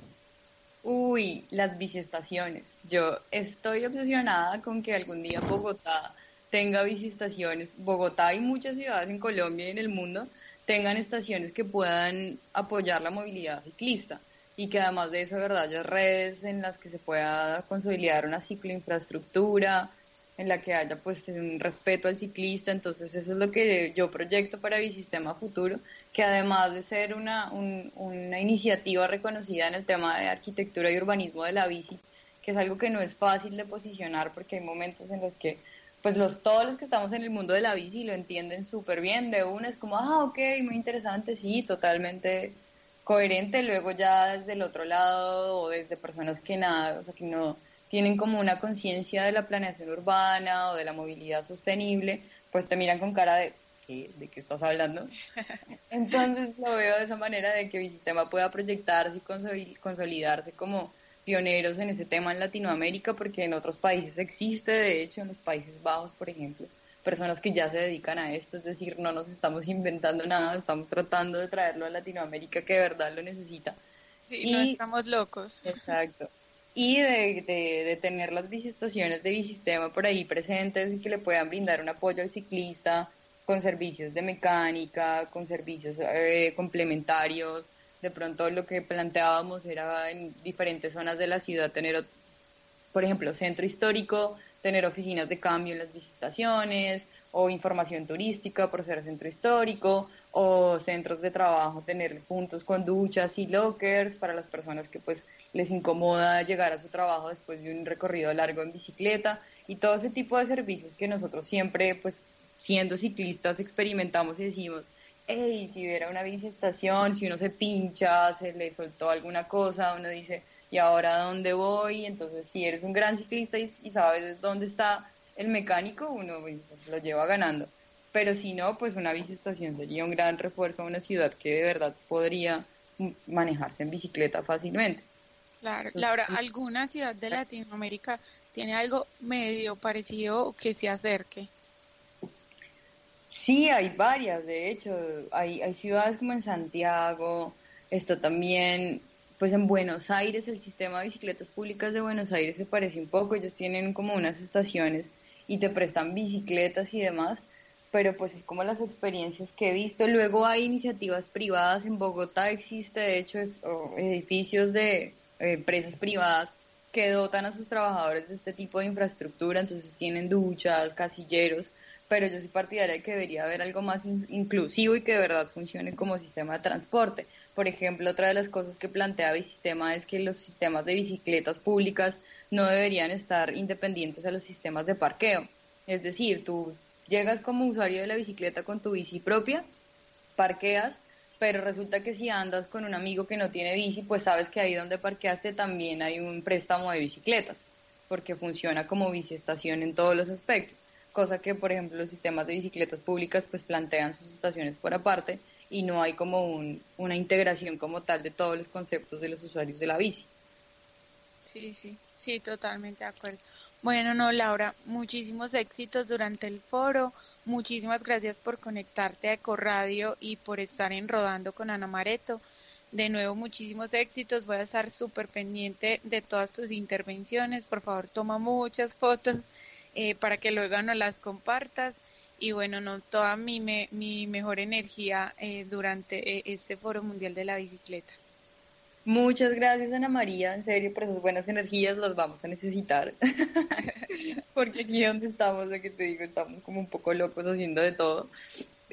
Uy, las biciestaciones. Yo estoy obsesionada con que algún día Bogotá tenga biciestaciones. Bogotá y muchas ciudades en Colombia y en el mundo tengan estaciones que puedan apoyar la movilidad ciclista y que además de eso, ¿verdad? Haya redes en las que se pueda consolidar una cicloinfraestructura, en la que haya pues un respeto al ciclista, entonces eso es lo que yo proyecto para Bicistema Futuro, que además de ser una, una iniciativa reconocida en el tema de arquitectura y urbanismo de la bici, que es algo que no es fácil de posicionar porque hay momentos en los que pues los todos los que estamos en el mundo de la bici lo entienden súper bien, de una es como, ah, ok, muy interesante, sí, totalmente coherente, luego ya desde el otro lado o desde personas que nada, o sea, que no tienen como una conciencia de la planeación urbana o de la movilidad sostenible, pues te miran con cara de ¿qué? ¿de qué estás hablando? Entonces lo veo de esa manera de que Bicistema pueda proyectarse y consolidarse como pioneros en ese tema en Latinoamérica, porque en otros países existe, de hecho en los Países Bajos, por ejemplo, personas que ya se dedican a esto, es decir, no nos estamos inventando nada, estamos tratando de traerlo a Latinoamérica que de verdad lo necesita. Sí, y, no estamos locos. Exacto. Y de, de, tener las bicistaciones de Bicistema por ahí presentes y que le puedan brindar un apoyo al ciclista con servicios de mecánica, con servicios eh, complementarios. De pronto lo que planteábamos era en diferentes zonas de la ciudad tener, por ejemplo, centro histórico, tener oficinas de cambio en las visitaciones o información turística por ser centro histórico o centros de trabajo, tener puntos con duchas y lockers para las personas que pues les incomoda llegar a su trabajo después de un recorrido largo en bicicleta y todo ese tipo de servicios que nosotros siempre pues siendo ciclistas experimentamos y decimos, hey, si hubiera una biciestación, si uno se pincha, se le soltó alguna cosa, uno dice, y ahora dónde voy. Entonces, si eres un gran ciclista y, sabes dónde está el mecánico, uno pues, lo lleva ganando. Pero si no, pues una biciestación sería un gran refuerzo a una ciudad que de verdad podría manejarse en bicicleta fácilmente. Claro, Laura, ¿alguna ciudad de Latinoamérica tiene algo medio parecido que se acerque? Sí, hay varias, de hecho, hay, hay ciudades como en Santiago, está también pues en Buenos Aires el sistema de bicicletas públicas de Buenos Aires se parece un poco, ellos tienen como unas estaciones y te prestan bicicletas y demás, pero pues es como las experiencias que he visto. Luego hay iniciativas privadas, en Bogotá existe de hecho edificios de empresas privadas que dotan a sus trabajadores de este tipo de infraestructura, entonces tienen duchas, casilleros, pero yo soy partidaria de que debería haber algo más inclusivo y que de verdad funcione como sistema de transporte. Por ejemplo, otra de las cosas que plantea Bicistema es que los sistemas de bicicletas públicas no deberían estar independientes a los sistemas de parqueo. Es decir, tú llegas como usuario de la bicicleta con tu bici propia, parqueas, pero resulta que si andas con un amigo que no tiene bici, pues sabes que ahí donde parqueaste también hay un préstamo de bicicletas, porque funciona como biciestación en todos los aspectos, cosa que por ejemplo los sistemas de bicicletas públicas pues plantean sus estaciones por aparte y no hay como un, una integración como tal de todos los conceptos de los usuarios de la bici. Sí, sí, sí, totalmente de acuerdo. Bueno, no, Laura, muchísimos éxitos durante el foro. Muchísimas gracias por conectarte a Ecoradio y por estar en Rodando con Ana Mareto. De nuevo, muchísimos éxitos. Voy a estar súper pendiente de todas tus intervenciones. Por favor, toma muchas fotos eh, para que luego nos las compartas y bueno, no toda mi, mi mejor energía eh, durante eh, este Foro Mundial de la Bicicleta. Muchas gracias Ana María, en serio, por esas buenas energías las vamos a necesitar. Porque aquí donde estamos, de que te digo, estamos como un poco locos haciendo de todo.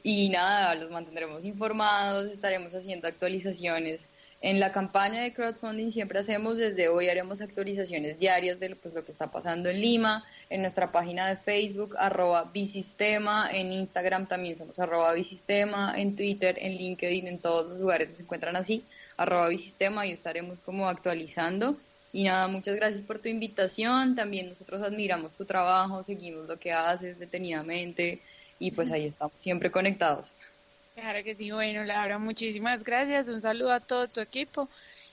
Y nada, los mantendremos informados, estaremos haciendo actualizaciones en la campaña de crowdfunding siempre hacemos, desde hoy haremos actualizaciones diarias de pues, lo que está pasando en Lima, en nuestra página de Facebook, arroba Bisistema, en Instagram también somos arroba Bisistema, en Twitter, en LinkedIn, en todos los lugares se encuentran así, arroba Bisistema y estaremos como actualizando. Y nada, muchas gracias por tu invitación, también nosotros admiramos tu trabajo, seguimos lo que haces detenidamente y pues ahí estamos siempre conectados. Claro que sí, bueno, Laura, muchísimas gracias. Un saludo a todo tu equipo.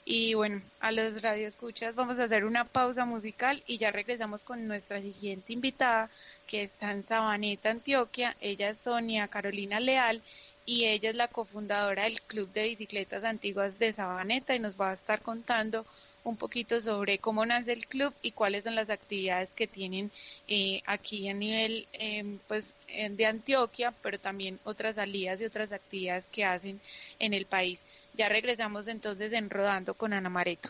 Y bueno, a los radioescuchas vamos a hacer una pausa musical y ya regresamos con nuestra siguiente invitada, que está en Sabaneta, Antioquia. Ella es Sonia Carolina Leal y ella es la cofundadora del Club de Bicicletas Antiguas de Sabaneta y nos va a estar contando un poquito sobre cómo nace el club y cuáles son las actividades que tienen eh, aquí a nivel eh, pues de Antioquia, pero también otras salidas y otras actividades que hacen en el país. Ya regresamos entonces en Rodando con Ana Mareto.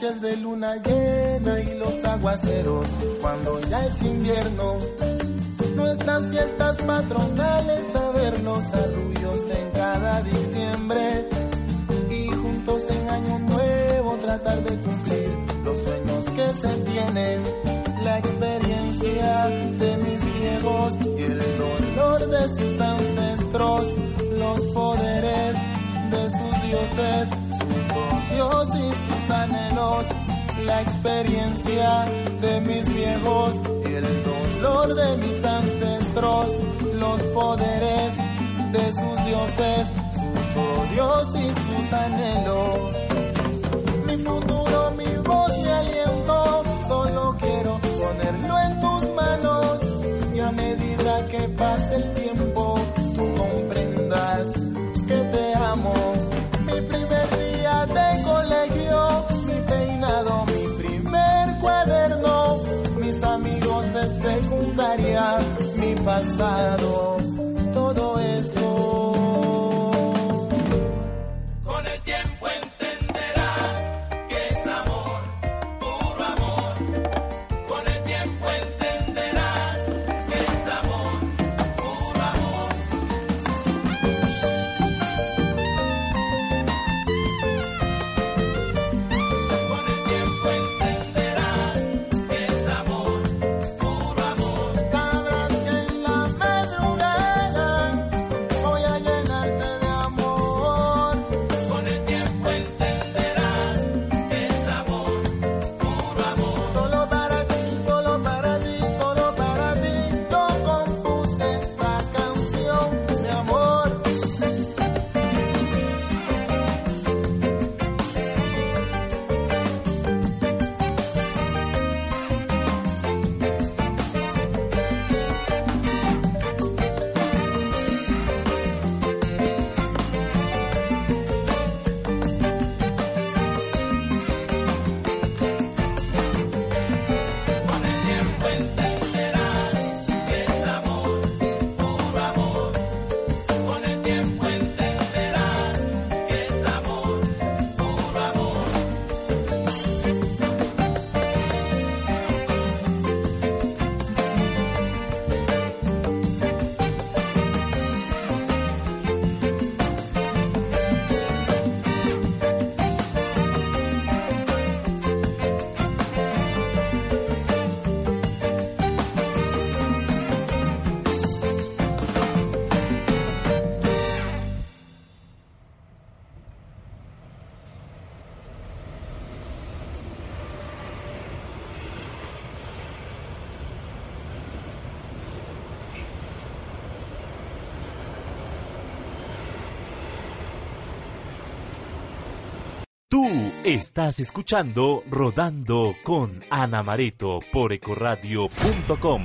noches de luna llena y los aguaceros cuando ya es invierno. Nuestras fiestas patronales, a ver los arrullos en cada diciembre y juntos en año nuevo tratar de cumplir los sueños que se tienen. La experiencia de mis viejos y el dolor de sus ancestros, los poderes de sus dioses, sus y anhelos, la experiencia de mis viejos y el dolor de mis ancestros, los poderes de sus dioses, sus odios y sus anhelos. Mi futuro, mi voz, mi aliento, solo quiero ponerlo en tus manos y a medida que pase el tiempo pasado, Tú estás escuchando Rodando con Ana Mareto por ecoradio.com.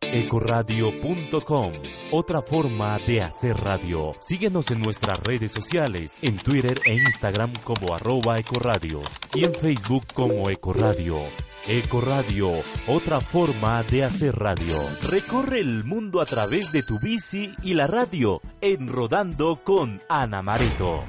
Ecoradio.com, otra forma de hacer radio. Síguenos en nuestras redes sociales, en Twitter e Instagram como arroba ecoradio y en Facebook como Ecoradio. Ecoradio, otra forma de hacer radio. Recorre el mundo a través de tu bici y la radio en Rodando con Ana Mareto.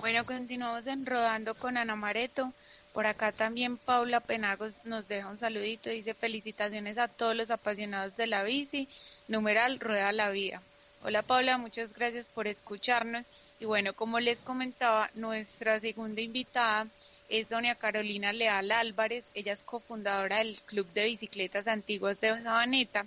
Bueno, continuamos en Rodando con Ana Mareto. Por acá también Paula Penagos nos deja un saludito. Dice felicitaciones a todos los apasionados de la bici. Numeral Rueda la Vida. Hola Paula, muchas gracias por escucharnos. Y bueno, como les comentaba, nuestra segunda invitada es doña Carolina Leal Álvarez. Ella es cofundadora del Club de Bicicletas Antiguas de Sabaneta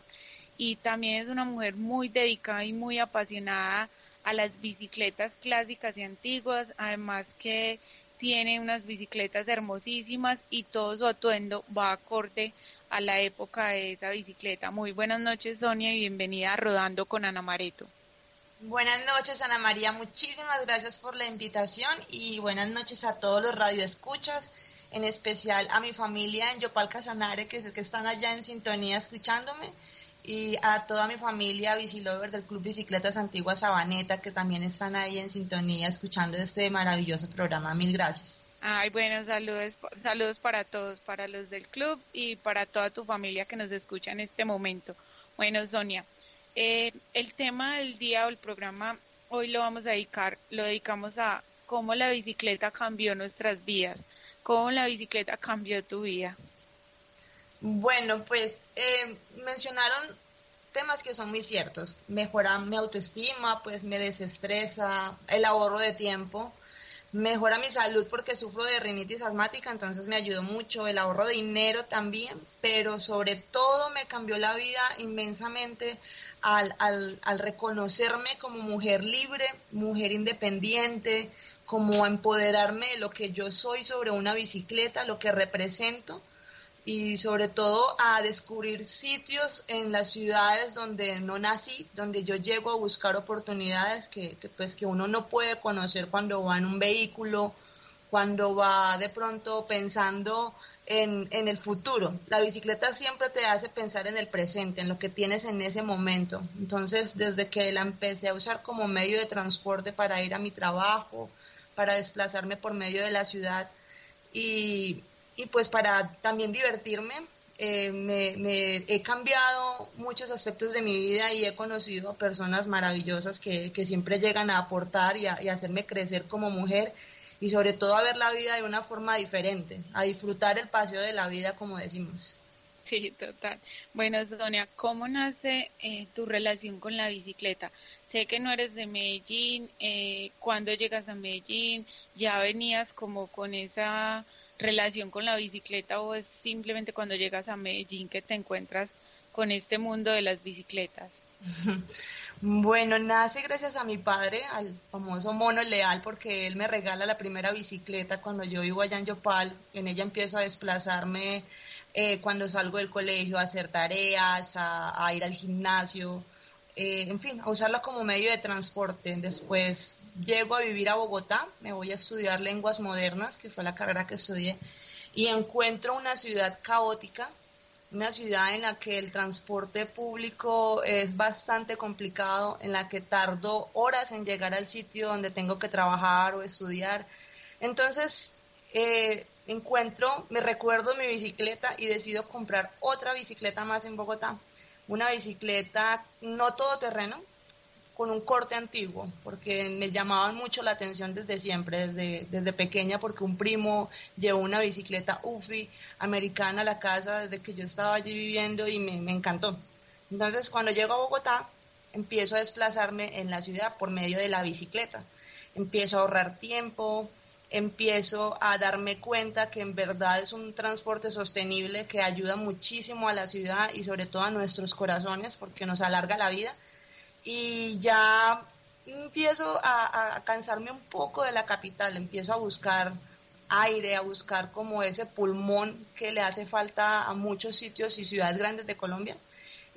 y también es una mujer muy dedicada y muy apasionada a las bicicletas clásicas y antiguas, además que tiene unas bicicletas hermosísimas y todo su atuendo va acorde a la época de esa bicicleta. Muy buenas noches Sonia y bienvenida a Rodando con Ana Mareto. Buenas noches Ana María, muchísimas gracias por la invitación y buenas noches a todos los radioescuchas, en especial a mi familia en Yopal Casanare que sé que están allá en sintonía escuchándome y a toda mi familia Bicilover del Club Bicicletas Antiguas Sabaneta, que también están ahí en sintonía escuchando este maravilloso programa. Mil gracias. Ay, bueno, saludos, saludos para todos, para los del club y para toda tu familia que nos escucha en este momento. Bueno, Sonia, eh, el tema del día o el programa hoy lo vamos a dedicar, lo dedicamos a cómo la bicicleta cambió nuestras vidas, cómo la bicicleta cambió tu vida. Bueno, pues eh, mencionaron temas que son muy ciertos. Mejora mi autoestima, pues me desestresa, el ahorro de tiempo, mejora mi salud porque sufro de rinitis asmática, entonces me ayudó mucho, el ahorro de dinero también, pero sobre todo me cambió la vida inmensamente al, al, al reconocerme como mujer libre, mujer independiente, como empoderarme de lo que yo soy sobre una bicicleta, lo que represento y sobre todo a descubrir sitios en las ciudades donde no nací, donde yo llego a buscar oportunidades que, pues que uno no puede conocer cuando va en un vehículo, cuando va de pronto pensando en, en el futuro. La bicicleta siempre te hace pensar en el presente, en lo que tienes en ese momento. Entonces, desde que la empecé a usar como medio de transporte para ir a mi trabajo, para desplazarme por medio de la ciudad y y pues para también divertirme. Eh, me, he cambiado muchos aspectos de mi vida y he conocido a personas maravillosas que, siempre llegan a aportar y a, hacerme crecer como mujer y sobre todo a ver la vida de una forma diferente, a disfrutar el paseo de la vida como decimos. Sí, total. Bueno, Sonia, ¿cómo nace eh, tu relación con la bicicleta? Sé que no eres de Medellín, eh, ¿cuándo llegas a Medellín? ¿Ya venías como con esa relación con la bicicleta o es simplemente cuando llegas a Medellín que te encuentras con este mundo de las bicicletas? Bueno, nace gracias a mi padre, al famoso mono leal, porque él me regala la primera bicicleta cuando yo vivo allá en Yopal. En ella empiezo a desplazarme eh, cuando salgo del colegio, a hacer tareas, a, ir al gimnasio, eh, en fin, a usarla como medio de transporte. Después llego a vivir a Bogotá, me voy a estudiar lenguas modernas, que fue la carrera que estudié, y encuentro una ciudad caótica, una ciudad en la que el transporte público es bastante complicado, en la que tardo horas en llegar al sitio donde tengo que trabajar o estudiar. Entonces, eh, encuentro, me recuerdo mi bicicleta y decido comprar otra bicicleta más en Bogotá. Una bicicleta no todoterreno, con un corte antiguo, porque me llamaban mucho la atención desde siempre, desde, desde pequeña, porque un primo llevó una bicicleta UFI americana a la casa desde que yo estaba allí viviendo y me, me encantó. Entonces, cuando llego a Bogotá, empiezo a desplazarme en la ciudad por medio de la bicicleta. Empiezo a ahorrar tiempo, empiezo a darme cuenta que en verdad es un transporte sostenible que ayuda muchísimo a la ciudad y sobre todo a nuestros corazones porque nos alarga la vida y ya empiezo a, cansarme un poco de la capital, empiezo a buscar aire, a buscar como ese pulmón que le hace falta a muchos sitios y ciudades grandes de Colombia.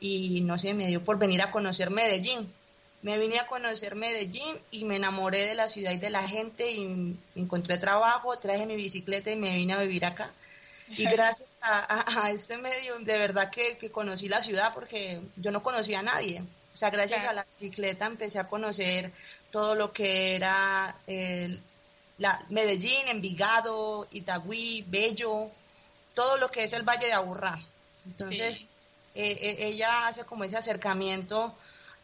Y no sé, me dio por venir a conocer Medellín. Me vine a conocer Medellín y me enamoré de la ciudad y de la gente y encontré trabajo, traje mi bicicleta y me vine a vivir acá. Y gracias a, este medio, de verdad que, conocí la ciudad porque yo no conocía a nadie. O sea, gracias a la bicicleta empecé a conocer todo lo que era la Medellín, Envigado, Itagüí, Bello, todo lo que es el Valle de Aburrá. Entonces, eh, eh, ella hace como ese acercamiento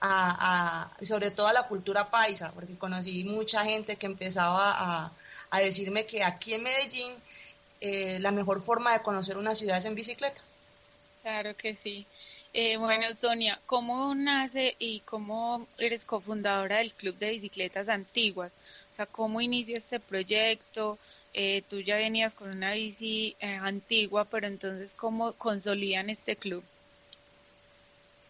a, sobre todo a la cultura paisa, porque conocí mucha gente que empezaba a, decirme que aquí en Medellín eh, la mejor forma de conocer una ciudad es en bicicleta. Claro que sí. Eh, bueno, Sonia, ¿cómo nace y cómo eres cofundadora del Club de Bicicletas Antiguas? O sea, ¿cómo inicia este proyecto? Eh, tú ya venías con una bici antigua, pero entonces, ¿cómo consolidan este club?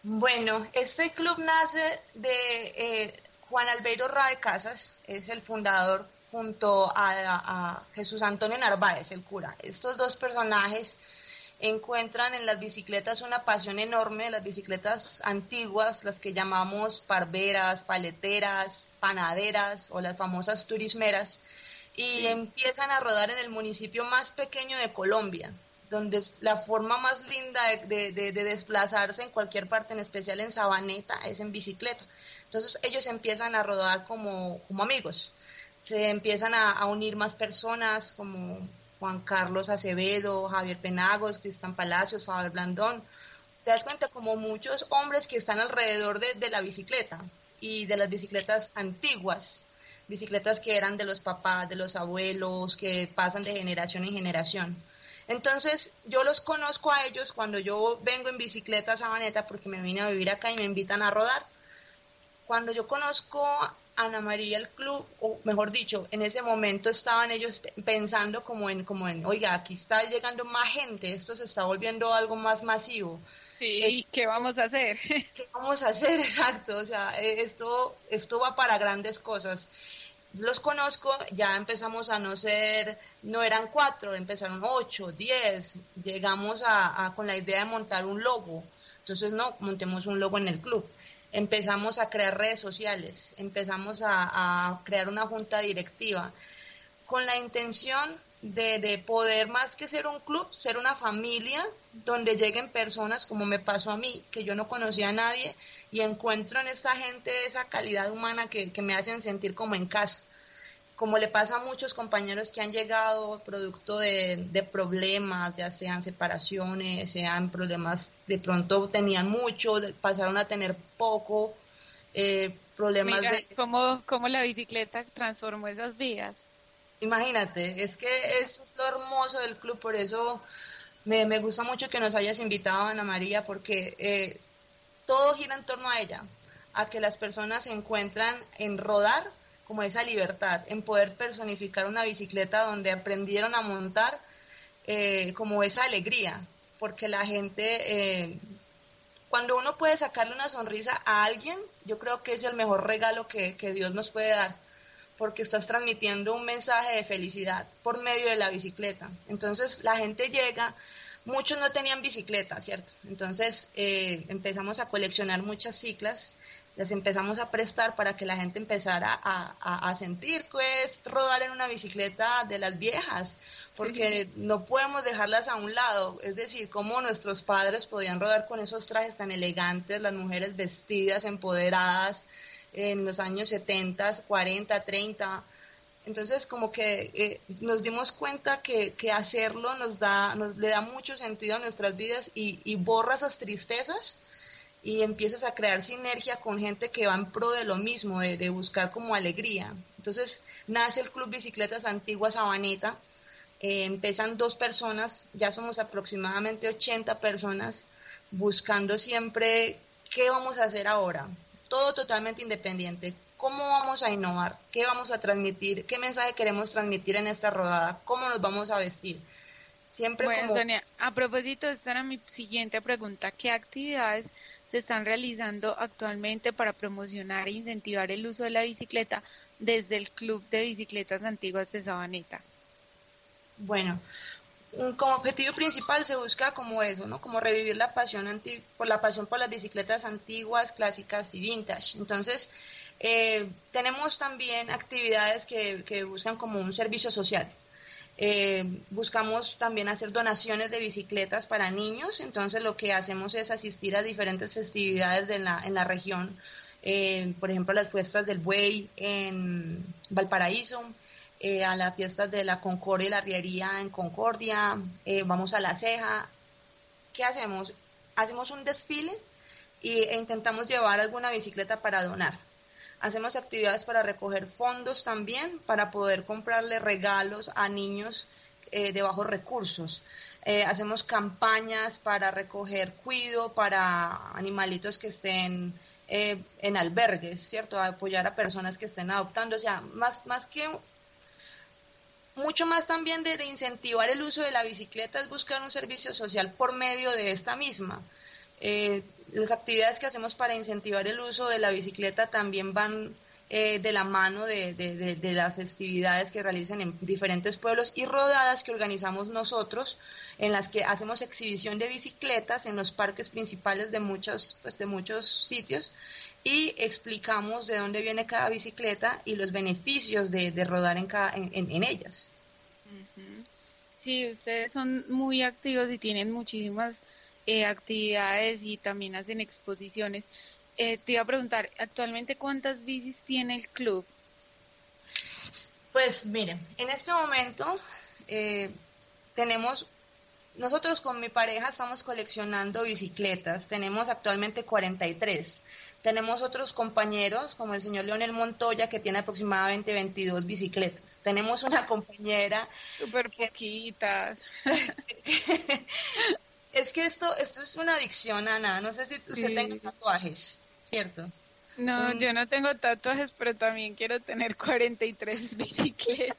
Bueno, este club nace de eh, Juan Albeiro Rae Casas, es el fundador junto a, Jesús Antonio Narváez, el cura. Estos dos personajes encuentran en las bicicletas una pasión enorme, las bicicletas antiguas, las que llamamos parveras, paleteras, panaderas o las famosas turismeras, y empiezan a rodar en el municipio más pequeño de Colombia, donde la forma más linda de, desplazarse en cualquier parte, en especial en Sabaneta, es en bicicleta. Entonces ellos empiezan a rodar como, amigos, se empiezan a, unir más personas como Juan Carlos Acevedo, Javier Penagos, Cristian Palacios, Faber Blandón. Te das cuenta como muchos hombres que están alrededor de la bicicleta y de las bicicletas antiguas, bicicletas que eran de los papás, de los abuelos, que pasan de generación en generación. Entonces, yo los conozco a ellos cuando yo vengo en bicicleta a Sabaneta porque me vine a vivir acá y me invitan a rodar. Cuando yo conozco Ana María el club, o mejor dicho, en ese momento estaban ellos pensando como en, como en, oiga, aquí está llegando más gente, esto se está volviendo algo más masivo. Sí, ¿y eh, qué vamos a hacer? ¿Qué vamos a hacer? Exacto, o sea, eh, esto, esto va para grandes cosas los conozco, ya empezamos a no ser, no eran cuatro, empezaron ocho, diez, llegamos a, con la idea de montar un logo, entonces no, montemos un logo en el club, empezamos a crear redes sociales, empezamos a, crear una junta directiva, con la intención de, de, poder más que ser un club, ser una familia donde lleguen personas como me pasó a mí, que yo no conocía a nadie y encuentro en esta gente esa calidad humana que me hacen sentir como en casa como le pasa a muchos compañeros que han llegado producto de, de, problemas, ya sean separaciones, sean problemas, de pronto tenían mucho, pasaron a tener poco, eh, problemas de... ¿cómo, ¿Cómo la bicicleta transformó esas vidas? Imagínate, es que eso es lo hermoso del club, por eso me, me gusta mucho que nos hayas invitado, Ana María, porque eh, todo gira en torno a ella, a que las personas se encuentran en rodar como esa libertad, en poder personificar una bicicleta donde aprendieron a montar eh, como esa alegría, porque la gente, eh, cuando uno puede sacarle una sonrisa a alguien, yo creo que es el mejor regalo que, que Dios nos puede dar, porque estás transmitiendo un mensaje de felicidad por medio de la bicicleta. Entonces la gente llega, muchos no tenían bicicleta, ¿cierto? Entonces eh, empezamos a coleccionar muchas ciclas les empezamos a prestar para que la gente empezara a, sentir que es rodar en una bicicleta de las viejas, porque no podemos dejarlas a un lado, es decir, como nuestros padres podían rodar con esos trajes tan elegantes, las mujeres vestidas, empoderadas en los años 70, 40, 30. Entonces, como que eh, nos dimos cuenta que, que, hacerlo nos da, nos le da mucho sentido a nuestras vidas y, y borra esas tristezas y empiezas a crear sinergia con gente que va en pro de lo mismo, de, buscar como alegría. Entonces nace el Club Bicicletas Antigua Sabaneta, eh, empiezan dos personas, ya somos aproximadamente 80 personas, buscando siempre qué vamos a hacer ahora, todo totalmente independiente, cómo vamos a innovar, qué vamos a transmitir, qué mensaje queremos transmitir en esta rodada, cómo nos vamos a vestir. Siempre bueno, Sonia, a propósito, esta era mi siguiente pregunta, ¿qué actividades se están realizando actualmente para promocionar e incentivar el uso de la bicicleta desde el Club de Bicicletas Antiguas de Sabaneta? Bueno, como objetivo principal se busca como eso, ¿no? Como revivir la pasión por la pasión por las bicicletas antiguas, clásicas y vintage. Entonces, eh, tenemos también actividades que, que, buscan como un servicio social. Eh, buscamos también hacer donaciones de bicicletas para niños, entonces lo que hacemos es asistir a diferentes festividades de la, en la región, eh, por ejemplo las fiestas del buey en Valparaíso, eh, a las fiestas de la Concordia y la Riería en Concordia, vamos a la ceja. ¿Qué hacemos? Hacemos un desfile e intentamos llevar alguna bicicleta para donar. Hacemos actividades para recoger fondos también, para poder comprarle regalos a niños eh, de bajos recursos. hacemos campañas para recoger cuido para animalitos que estén en albergues, ¿cierto? apoyar a personas que estén adoptando. O sea, más, más que mucho más también de, incentivar el uso de la bicicleta es buscar un servicio social por medio de esta misma. Eh, las actividades que hacemos para incentivar el uso de la bicicleta también van eh, de la mano de, de, las festividades que realizan en diferentes pueblos y rodadas que organizamos nosotros, en las que hacemos exhibición de bicicletas en los parques principales de muchos, pues, de muchos sitios y explicamos de dónde viene cada bicicleta y los beneficios de, rodar en, cada, en, ellas. Sí, ustedes son muy activos y tienen muchísimas eh, actividades y también hacen exposiciones. Eh, te iba a preguntar, ¿actualmente cuántas bicis tiene el club? Pues miren, en este momento eh, tenemos, nosotros con mi pareja estamos coleccionando bicicletas, tenemos actualmente 43. Tenemos otros compañeros, como el señor Leonel Montoya, que tiene aproximadamente 22 bicicletas. Tenemos una compañera... Súper poquitas. es que esto, esto es una adicción, Ana. No sé si usted tenga tatuajes, ¿cierto? No, yo no tengo tatuajes, pero también quiero tener 43 bicicletas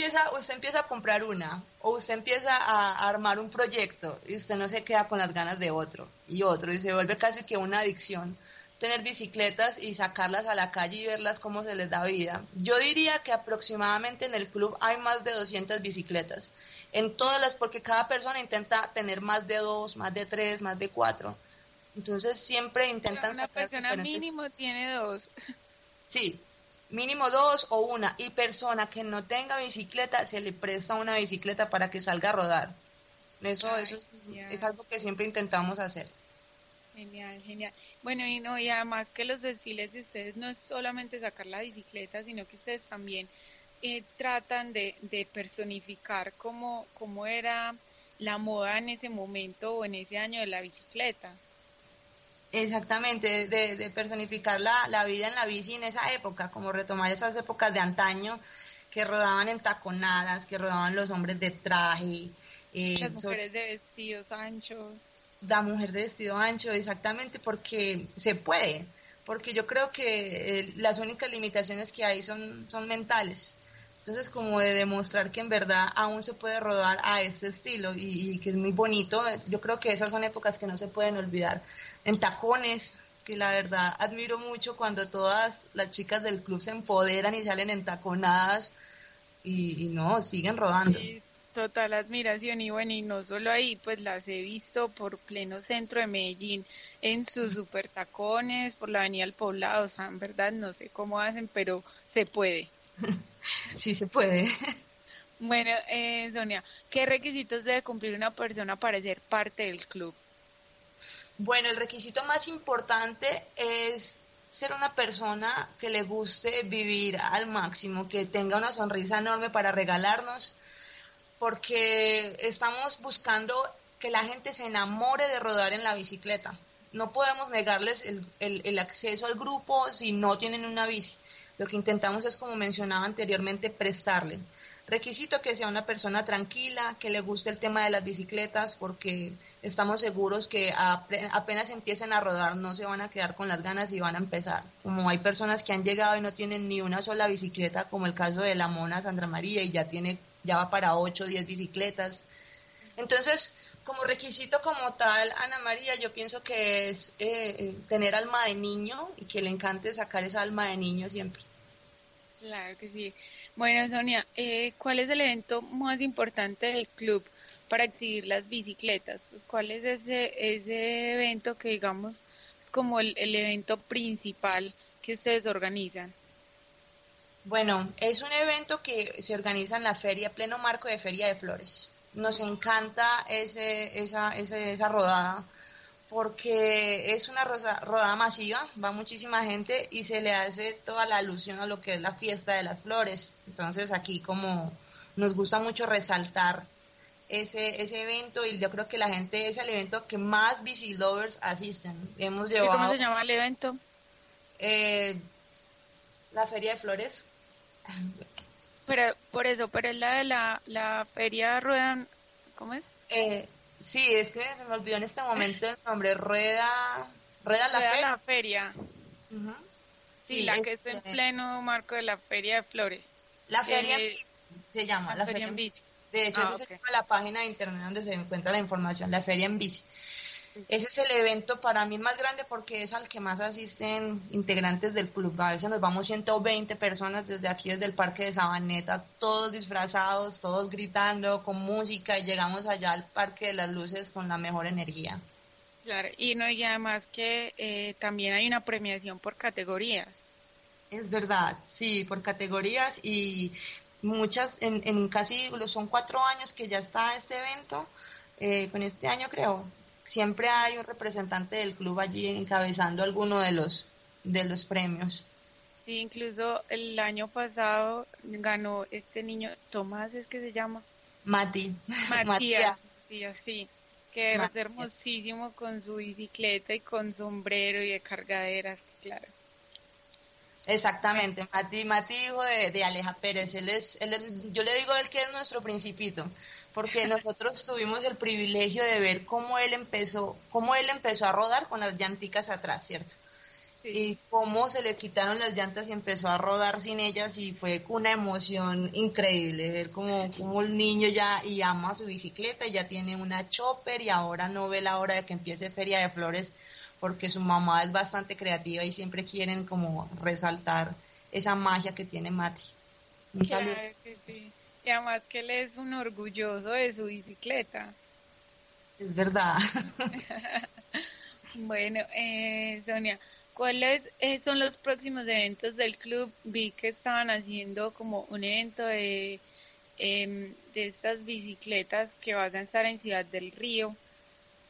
empieza, usted empieza a comprar una o usted empieza a, armar un proyecto y usted no se queda con las ganas de otro y otro y se vuelve casi que una adicción tener bicicletas y sacarlas a la calle y verlas cómo se les da vida. Yo diría que aproximadamente en el club hay más de 200 bicicletas. En todas las, porque cada persona intenta tener más de dos, más de tres, más de cuatro. Entonces siempre intentan una persona mínimo tiene dos. Sí, mínimo dos o una, y persona que no tenga bicicleta, se le presta una bicicleta para que salga a rodar. Eso, eso es, algo que siempre intentamos hacer. Genial, genial. Bueno, y no, y además que los desfiles de ustedes no es solamente sacar la bicicleta, sino que ustedes también eh, tratan de, de personificar cómo, cómo era la moda en ese momento o en ese año de la bicicleta. Exactamente, de, personificar la, la, vida en la bici en esa época, como retomar esas épocas de antaño que rodaban en taconadas, que rodaban los hombres de traje. Eh, Las mujeres de vestidos anchos. La mujer de vestido ancho, exactamente, porque se puede, porque yo creo que eh, las únicas limitaciones que hay son, son mentales. Entonces, como de demostrar que en verdad aún se puede rodar a ese estilo y, y, que es muy bonito, yo creo que esas son épocas que no se pueden olvidar en tacones, que la verdad admiro mucho cuando todas las chicas del club se empoderan y salen en taconadas y, no, siguen rodando. total admiración y bueno, y no solo ahí, pues las he visto por pleno centro de Medellín en sus super tacones, por la avenida del poblado, o sea, en verdad no sé cómo hacen, pero se puede. sí, se puede. Bueno, eh, Sonia, ¿qué requisitos debe cumplir una persona para ser parte del club? Bueno, el requisito más importante es ser una persona que le guste vivir al máximo, que tenga una sonrisa enorme para regalarnos, porque estamos buscando que la gente se enamore de rodar en la bicicleta. No podemos negarles el, el, acceso al grupo si no tienen una bici. Lo que intentamos es, como mencionaba anteriormente, prestarle. Requisito que sea una persona tranquila, que le guste el tema de las bicicletas, porque estamos seguros que apenas empiecen a rodar no se van a quedar con las ganas y van a empezar. Como hay personas que han llegado y no tienen ni una sola bicicleta, como el caso de la mona Sandra María, y ya tiene, ya va para 8 o 10 bicicletas. Entonces, como requisito como tal, Ana María, yo pienso que es eh, eh, tener alma de niño y que le encante sacar esa alma de niño siempre. Claro que sí. Bueno, Sonia, eh, ¿cuál es el evento más importante del club para exhibir las bicicletas? Pues, ¿Cuál es ese, ese evento que digamos como el, el evento principal que ustedes organizan? Bueno, es un evento que se organiza en la feria, pleno marco de Feria de Flores. Nos encanta ese, esa, ese, esa rodada porque es una rodada masiva, va muchísima gente y se le hace toda la alusión a lo que es la fiesta de las flores. Entonces aquí como nos gusta mucho resaltar ese, ese evento y yo creo que la gente es el evento que más bici lovers asisten. Hemos llevado, ¿Cómo se llama el evento? Eh, la Feria de Flores. Pero por eso, pero es la de la, la Feria Ruedan, ¿cómo es? Eh, Sí, es que se me olvidó en este momento el nombre. Rueda, Rueda la, Rueda la Feria. Sí, la que está en pleno marco de la Feria de Flores. La Feria se llama, la, Feria, en Bici. De hecho, ah, esa es la página de internet donde se encuentra la información, la Feria en Bici. Ese es el evento para mí más grande porque es al que más asisten integrantes del club. A veces nos vamos 120 personas desde aquí, desde el Parque de Sabaneta, todos disfrazados, todos gritando, con música y llegamos allá al Parque de las Luces con la mejor energía. Claro, y no y además que eh, también hay una premiación por categorías. Es verdad, sí, por categorías y muchas, en, en casi, son cuatro años que ya está este evento, eh, con este año creo, siempre hay un representante del club allí encabezando alguno de los de los premios. Sí, incluso el año pasado ganó este niño, Tomás es que se llama. Mati. Matías, sí, así, que es hermosísimo con su bicicleta y con sombrero y de cargaderas, claro. Exactamente, Mati, Mati hijo de, de Aleja Pérez, él es, él yo le digo él que es nuestro principito, porque nosotros tuvimos el privilegio de ver cómo él empezó, cómo él empezó a rodar con las llanticas atrás, ¿cierto? Y cómo se le quitaron las llantas y empezó a rodar sin ellas y fue una emoción increíble ver cómo, cómo el niño ya y ama su bicicleta y ya tiene una chopper y ahora no ve la hora de que empiece Feria de Flores porque su mamá es bastante creativa y siempre quieren como resaltar esa magia que tiene Mati. Un saludo. Y además que él es un orgulloso de su bicicleta. Es verdad. bueno, eh, Sonia, ¿cuáles eh, son los próximos eventos del club? Vi que estaban haciendo como un evento de, em, de estas bicicletas que van a estar en Ciudad del Río.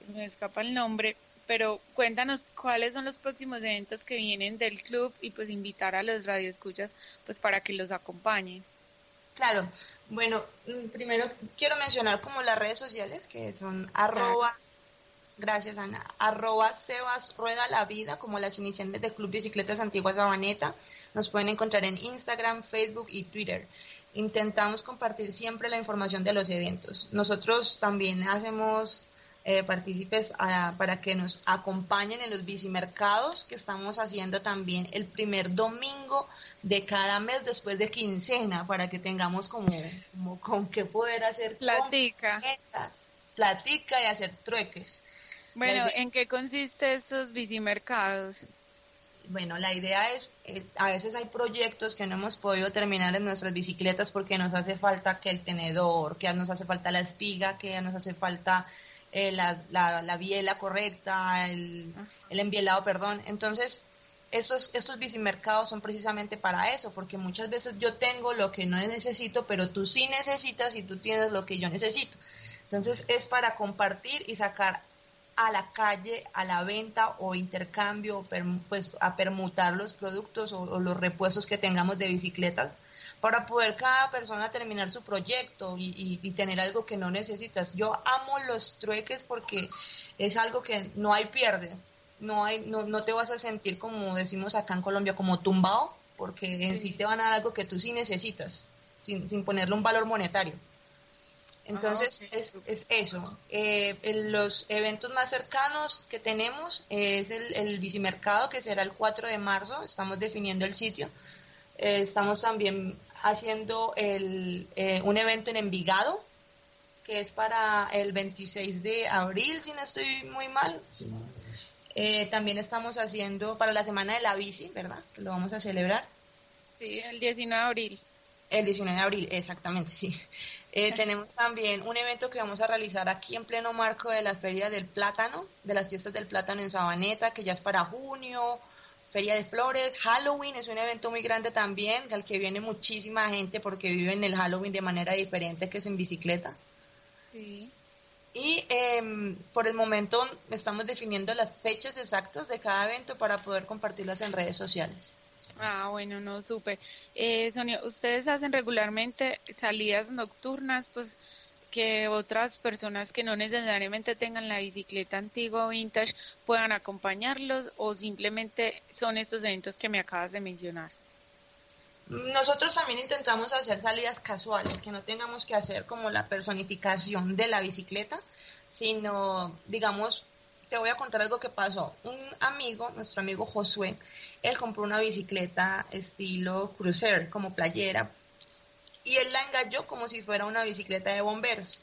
Me escapa el nombre, pero cuéntanos cuáles son los próximos eventos que vienen del club y pues invitar a los radioescuchas pues para que los acompañen. Claro, bueno, mm, primero quiero mencionar como las redes sociales que son arroba, gracias Ana, arroba Sebas Rueda la Vida, como las iniciantes del Club Bicicletas Antiguas Sabaneta. Nos pueden encontrar en Instagram, Facebook y Twitter. Intentamos compartir siempre la información de los eventos. Nosotros también hacemos eh, partícipes para que nos acompañen en los bicimercados que estamos haciendo también el primer domingo de cada mes después de quincena para que tengamos como, con qué poder hacer platica. platica y hacer trueques. Bueno en qué consiste estos bicimercados bueno, la idea es, eh, a veces hay proyectos que no hemos podido terminar en nuestras bicicletas porque nos hace falta que el tenedor, que nos hace falta la espiga, que nos hace falta eh, la, la, la, biela correcta, el, el envielado, perdón. Entonces, estos, estos bicimercados son precisamente para eso, porque muchas veces yo tengo lo que no necesito, pero tú sí necesitas y tú tienes lo que yo necesito. Entonces es para compartir y sacar a la calle, a la venta o intercambio, pues a permutar los productos o, los repuestos que tengamos de bicicletas para poder cada persona terminar su proyecto y, y, tener algo que no necesitas. Yo amo los trueques porque es algo que no hay pierde no, hay, no, no te vas a sentir como decimos acá en Colombia, como tumbado, porque en sí, te van a dar algo que tú sí necesitas, sin, sin ponerle un valor monetario. Entonces, es, es, eso. Eh, los eventos más cercanos que tenemos es el, el, bicimercado, que será el 4 de marzo. Estamos definiendo el sitio. Eh, estamos también haciendo el, eh, un evento en Envigado, que es para el 26 de abril, si no estoy muy mal. Eh, también estamos haciendo para la Semana de la Bici, ¿verdad? Que lo vamos a celebrar. Sí, el 19 de abril. El 19 de abril, exactamente, sí. Eh, tenemos también un evento que vamos a realizar aquí en pleno marco de la Feria del Plátano, de las fiestas del plátano en Sabaneta, que ya es para junio, Feria de Flores, Halloween es un evento muy grande también, al que viene muchísima gente porque viven el Halloween de manera diferente que es en bicicleta. Sí. Y em, por el momento estamos definiendo las fechas exactas de cada evento para poder compartirlas en redes sociales. Ah, bueno, no, súper. Eh, Sonia, ¿ustedes hacen regularmente salidas nocturnas, pues que otras personas que no necesariamente tengan la bicicleta antigua o vintage puedan acompañarlos o simplemente son estos eventos que me acabas de mencionar? Nosotros también intentamos hacer salidas casuales, que no tengamos que hacer como la personificación de la bicicleta, sino, digamos, te voy a contar algo que pasó. Un amigo, nuestro amigo Josué, él compró una bicicleta estilo cruiser, como playera, y él la engañó como si fuera una bicicleta de bomberos.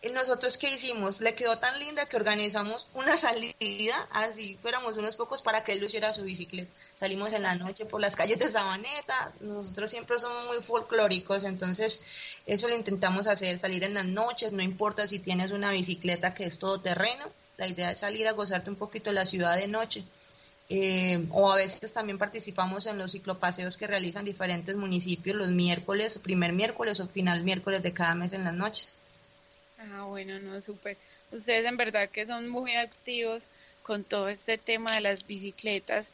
Y nosotros qué hicimos, le quedó tan linda que organizamos una salida, así fuéramos unos pocos para que él luciera su bicicleta. Salimos en la noche por las calles de Sabaneta, nosotros siempre somos muy folclóricos, entonces eso lo intentamos hacer, salir en las noches, no importa si tienes una bicicleta que es todo terreno, la idea es salir a gozarte un poquito la ciudad de noche. Eh, o a veces también participamos en los ciclopaseos que realizan diferentes municipios los miércoles, primer miércoles o final miércoles de cada mes en las noches. Ah, bueno, no, súper. Ustedes en verdad que son muy activos con todo este tema de las bicicletas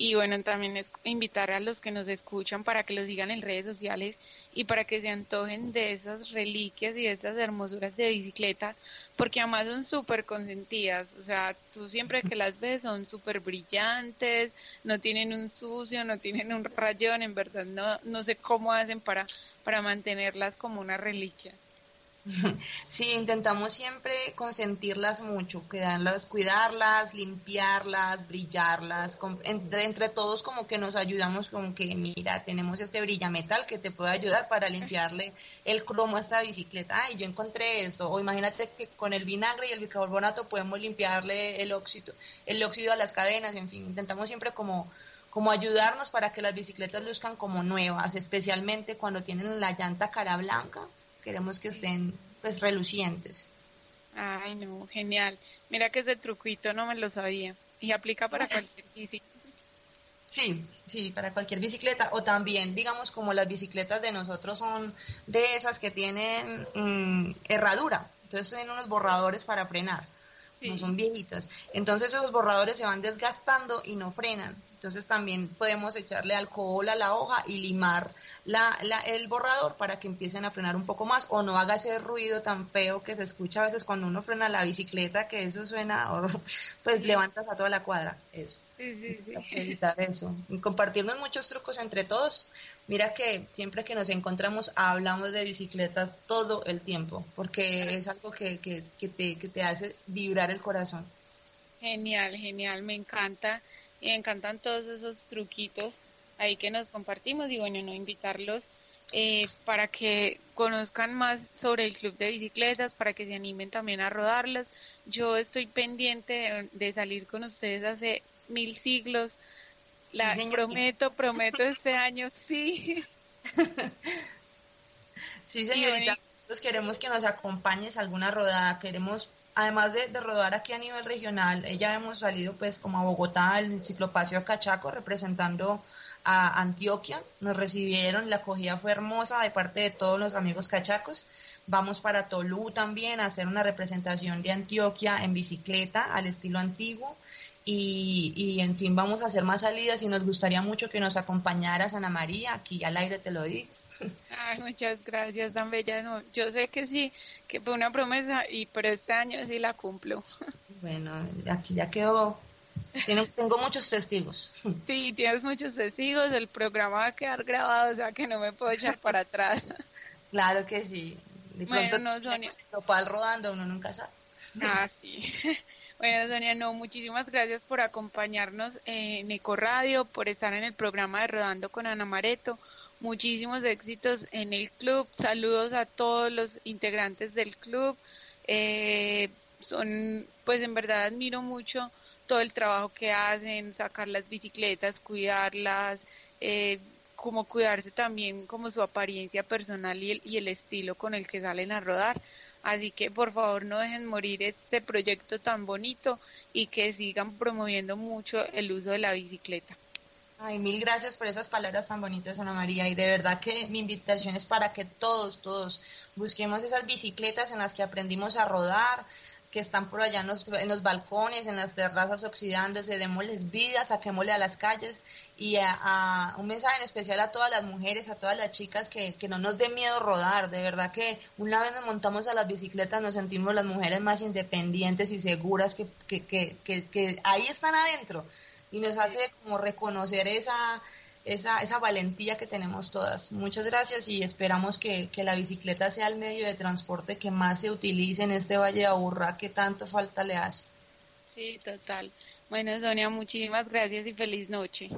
y bueno, también es invitar a los que nos escuchan para que los digan en redes sociales y para que se antojen de esas reliquias y de esas hermosuras de bicicleta, porque además son súper consentidas. O sea, tú siempre que las ves son súper brillantes, no tienen un sucio, no tienen un rayón, en verdad no, no sé cómo hacen para, para mantenerlas como una reliquia. Sí, intentamos siempre consentirlas mucho, cuidarlas, cuidarlas, limpiarlas, brillarlas. entre, todos como que nos ayudamos con que, mira, tenemos este brillametal que te puede ayudar para limpiarle el cromo a esta bicicleta. Ay, yo encontré eso. O imagínate que con el vinagre y el bicarbonato podemos limpiarle el óxido, el óxido a las cadenas. En fin, intentamos siempre como como ayudarnos para que las bicicletas luzcan como nuevas, especialmente cuando tienen la llanta cara blanca, queremos que estén pues relucientes. Ay, no, genial. Mira que ese truquito no me lo sabía. Y aplica para cualquier bicicleta. Sí, sí, para cualquier bicicleta. O también, digamos, como las bicicletas de nosotros son de esas que tienen mm, herradura. Entonces tienen unos borradores para frenar. No son viejitas. Entonces esos borradores se van desgastando y no frenan. Entonces también podemos echarle alcohol a la hoja y limar la, la, el borrador para que empiecen a frenar un poco más o no haga ese ruido tan feo que se escucha a veces cuando uno frena la bicicleta, que eso suena, o, pues levantas a toda la cuadra. Eso. Sí, sí, Evitar eso. Y compartirnos muchos trucos entre todos. Mira que siempre que nos encontramos hablamos de bicicletas todo el tiempo, porque es algo que, que, que, te, que te hace vibrar el corazón. Genial, genial, me encanta y me encantan todos esos truquitos ahí que nos compartimos y bueno, no invitarlos eh, para que conozcan más sobre el club de bicicletas, para que se animen también a rodarlas. Yo estoy pendiente de, salir con ustedes hace mil siglos. La prometo, prometo este año, sí. sí, señorita. Nosotros queremos que nos acompañes a alguna rodada, queremos además de, rodar aquí a nivel regional, ya hemos salido pues como a Bogotá, el ciclopaseo Cachaco, representando a Antioquia. Nos recibieron, la acogida fue hermosa de parte de todos los amigos cachacos. Vamos para Tolú también a hacer una representación de Antioquia en bicicleta al estilo antiguo. Y, y, en fin, vamos a hacer más salidas y nos gustaría mucho que nos acompañara Ana María, aquí al aire te lo digo. Ay, muchas gracias, tan bella. yo sé que sí, que fue una promesa y por este año sí la cumplo. Bueno, aquí ya quedó. Tengo muchos testigos. Sí, tienes muchos testigos. El programa va a quedar grabado, o sea que no me puedo echar para atrás. Claro que sí. De bueno, no, Sonia. rodando, uno nunca sabe. Ah, sí. Bueno, Sonia, no, muchísimas gracias por acompañarnos en Eco Radio, por estar en el programa de Rodando con Ana Mareto muchísimos éxitos en el club. Saludos a todos los integrantes del club. Eh, son, pues en verdad admiro mucho todo el trabajo que hacen, sacar las bicicletas, cuidarlas, eh, como cuidarse también como su apariencia personal y el, y el estilo con el que salen a rodar. Así que por favor no dejen morir este proyecto tan bonito y que sigan promoviendo mucho el uso de la bicicleta. Ay, mil gracias por esas palabras tan bonitas, Ana María. Y de verdad que mi invitación es para que todos, todos busquemos esas bicicletas en las que aprendimos a rodar, que están por allá en los, en los balcones, en las terrazas oxidándose, démosles vida, saquémosle a las calles y a, un mensaje en especial a todas las mujeres, a todas las chicas que, que no nos dé miedo rodar, de verdad que una vez nos montamos a las bicicletas nos sentimos las mujeres más independientes y seguras que, que, que, que ahí están adentro y nos hace como reconocer esa esa, esa valentía que tenemos todas. Muchas gracias y esperamos que, que, la bicicleta sea el medio de transporte que más se utilice en este Valle de Aburrá que tanto falta le hace. Sí, total. Bueno, Sonia, muchísimas gracias y feliz noche.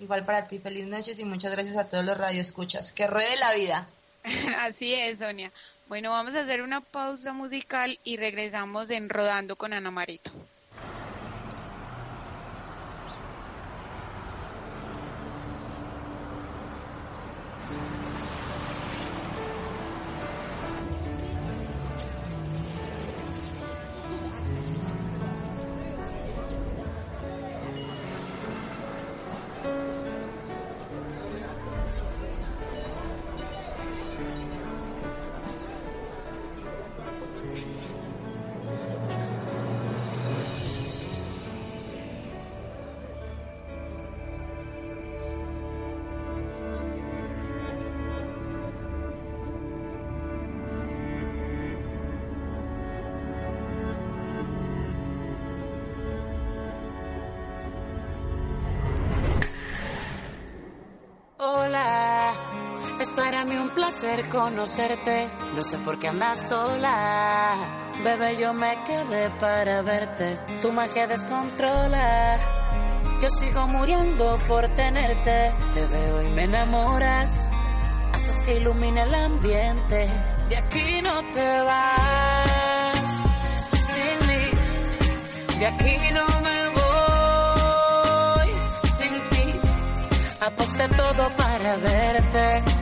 Igual para ti, feliz noches y muchas gracias a todos los radioescuchas. Que ruede la vida. Así es, Sonia. Bueno, vamos a hacer una pausa musical y regresamos en Rodando con Ana Marito. Para mí un placer conocerte. No sé por qué andas sola. Bebé, yo me quedé para verte. Tu magia descontrola. Yo sigo muriendo por tenerte. Te veo y me enamoras. Haces que ilumine el ambiente. De aquí no te vas. Sin mí. De aquí no me voy. Sin ti. Aposté todo para verte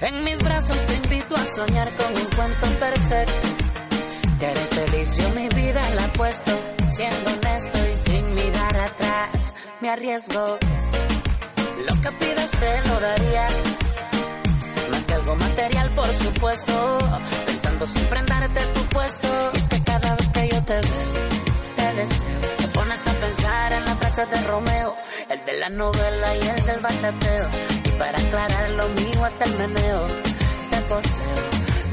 en mis brazos te invito a soñar con un cuento perfecto. Te haré feliz, yo mi vida la puesto. Siendo honesto y sin mirar atrás, me arriesgo. Lo que pidas te lo daría. Más que algo material, por supuesto. Pensando siempre en darte tu puesto. Es que cada vez que yo te veo, te deseo. Te pones a pensar en la frase de Romeo, el de la novela y el del bachateo para aclarar lo mío es el meneo. Te poseo,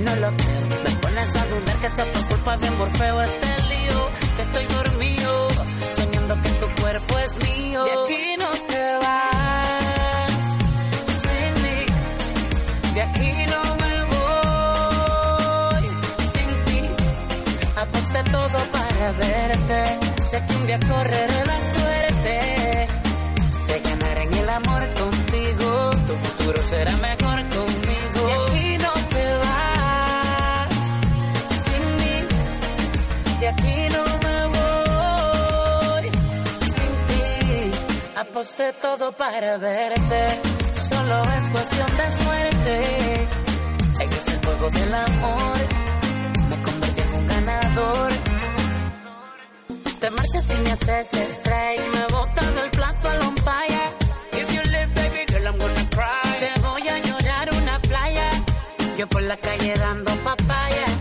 no lo creo. Me pones a dudar que sea por culpa de Morfeo este lío. Que estoy dormido, soñando que tu cuerpo es mío. De aquí no te vas, sin mí. De aquí no me voy, sin ti. Aposté todo para verte. Sé que un día correré la suerte de ganar en el amor será mejor conmigo. De aquí no te vas sin mí. De aquí no me voy sin ti. Aposté todo para verte. Solo es cuestión de suerte. En ese juego del amor me convertí en un ganador. Te marchas y me haces strike. Me botan del plato al umpire. Yo por la calle dando papaya.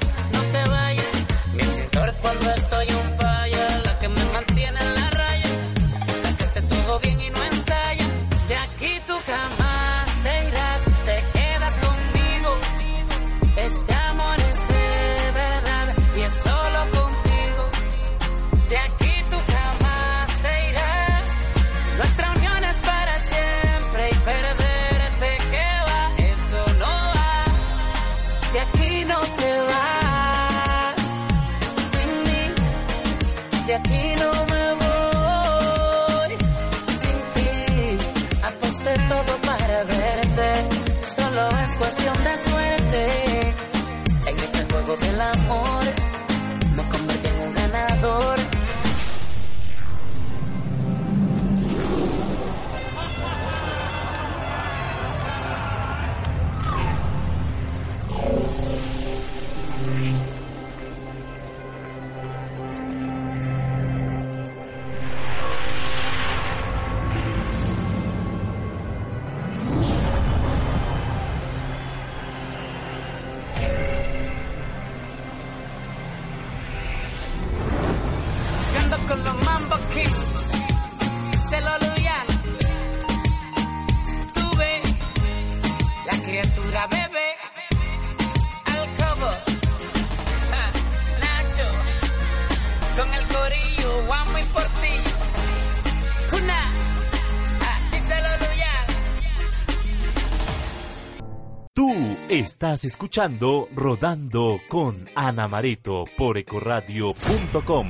Estás escuchando Rodando con Ana Mareto por ecoradio.com.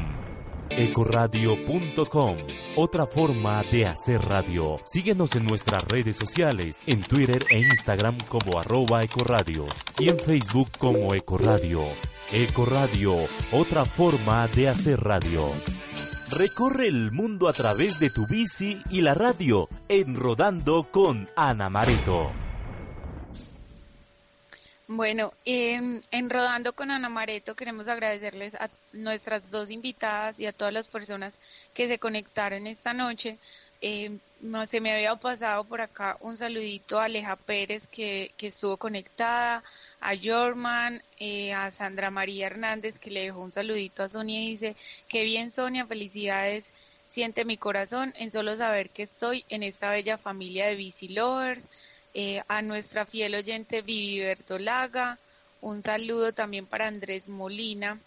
Ecoradio.com, otra forma de hacer radio. Síguenos en nuestras redes sociales, en Twitter e Instagram como arroba ecoradio y en Facebook como Ecoradio. Ecoradio, otra forma de hacer radio. Recorre el mundo a través de tu bici y la radio en Rodando con Ana Mareto. Bueno, en, en Rodando con Ana Mareto queremos agradecerles a nuestras dos invitadas y a todas las personas que se conectaron esta noche. No, se me había pasado por acá un saludito a Aleja Pérez que, que estuvo conectada, a Jorman, eh, a Sandra María Hernández que le dejó un saludito a Sonia y dice, qué bien Sonia, felicidades, siente mi corazón en solo saber que estoy en esta bella familia de Bici Lovers eh, a nuestra fiel oyente Vivi Bertolaga, un saludo también para Andrés Molina,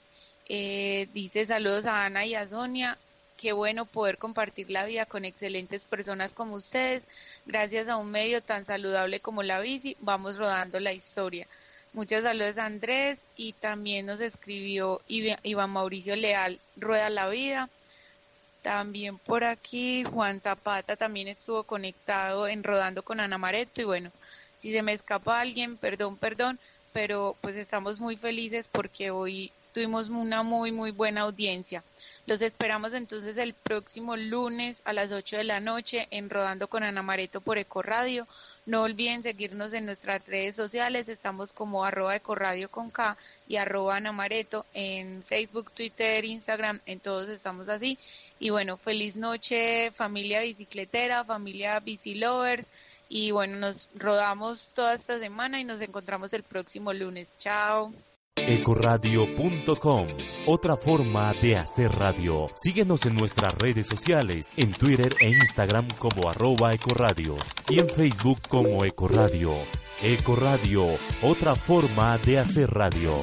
eh, dice saludos a Ana y a Sonia, qué bueno poder compartir la vida con excelentes personas como ustedes, gracias a un medio tan saludable como la bici, vamos rodando la historia. Muchos saludos Andrés. Y también nos escribió Iván Mauricio Leal, Rueda la Vida. También por aquí Juan Zapata también estuvo conectado en Rodando con Ana Mareto y bueno, si se me escapa alguien, perdón, perdón, pero pues estamos muy felices porque hoy tuvimos una muy, muy buena audiencia. Los esperamos entonces el próximo lunes a las 8 de la noche en Rodando con Ana Mareto por Ecoradio. No olviden seguirnos en nuestras redes sociales. Estamos como arroba Ecoradio con K y arroba Ana Mareto en Facebook, Twitter, Instagram. En todos estamos así. Y bueno, feliz noche familia bicicletera, familia bicilovers. Y bueno, nos rodamos toda esta semana y nos encontramos el próximo lunes. Chao. Ecoradio.com, otra forma de hacer radio. Síguenos en nuestras redes sociales, en Twitter e Instagram como arroba Ecoradio y en Facebook como Ecoradio. Ecoradio, otra forma de hacer radio.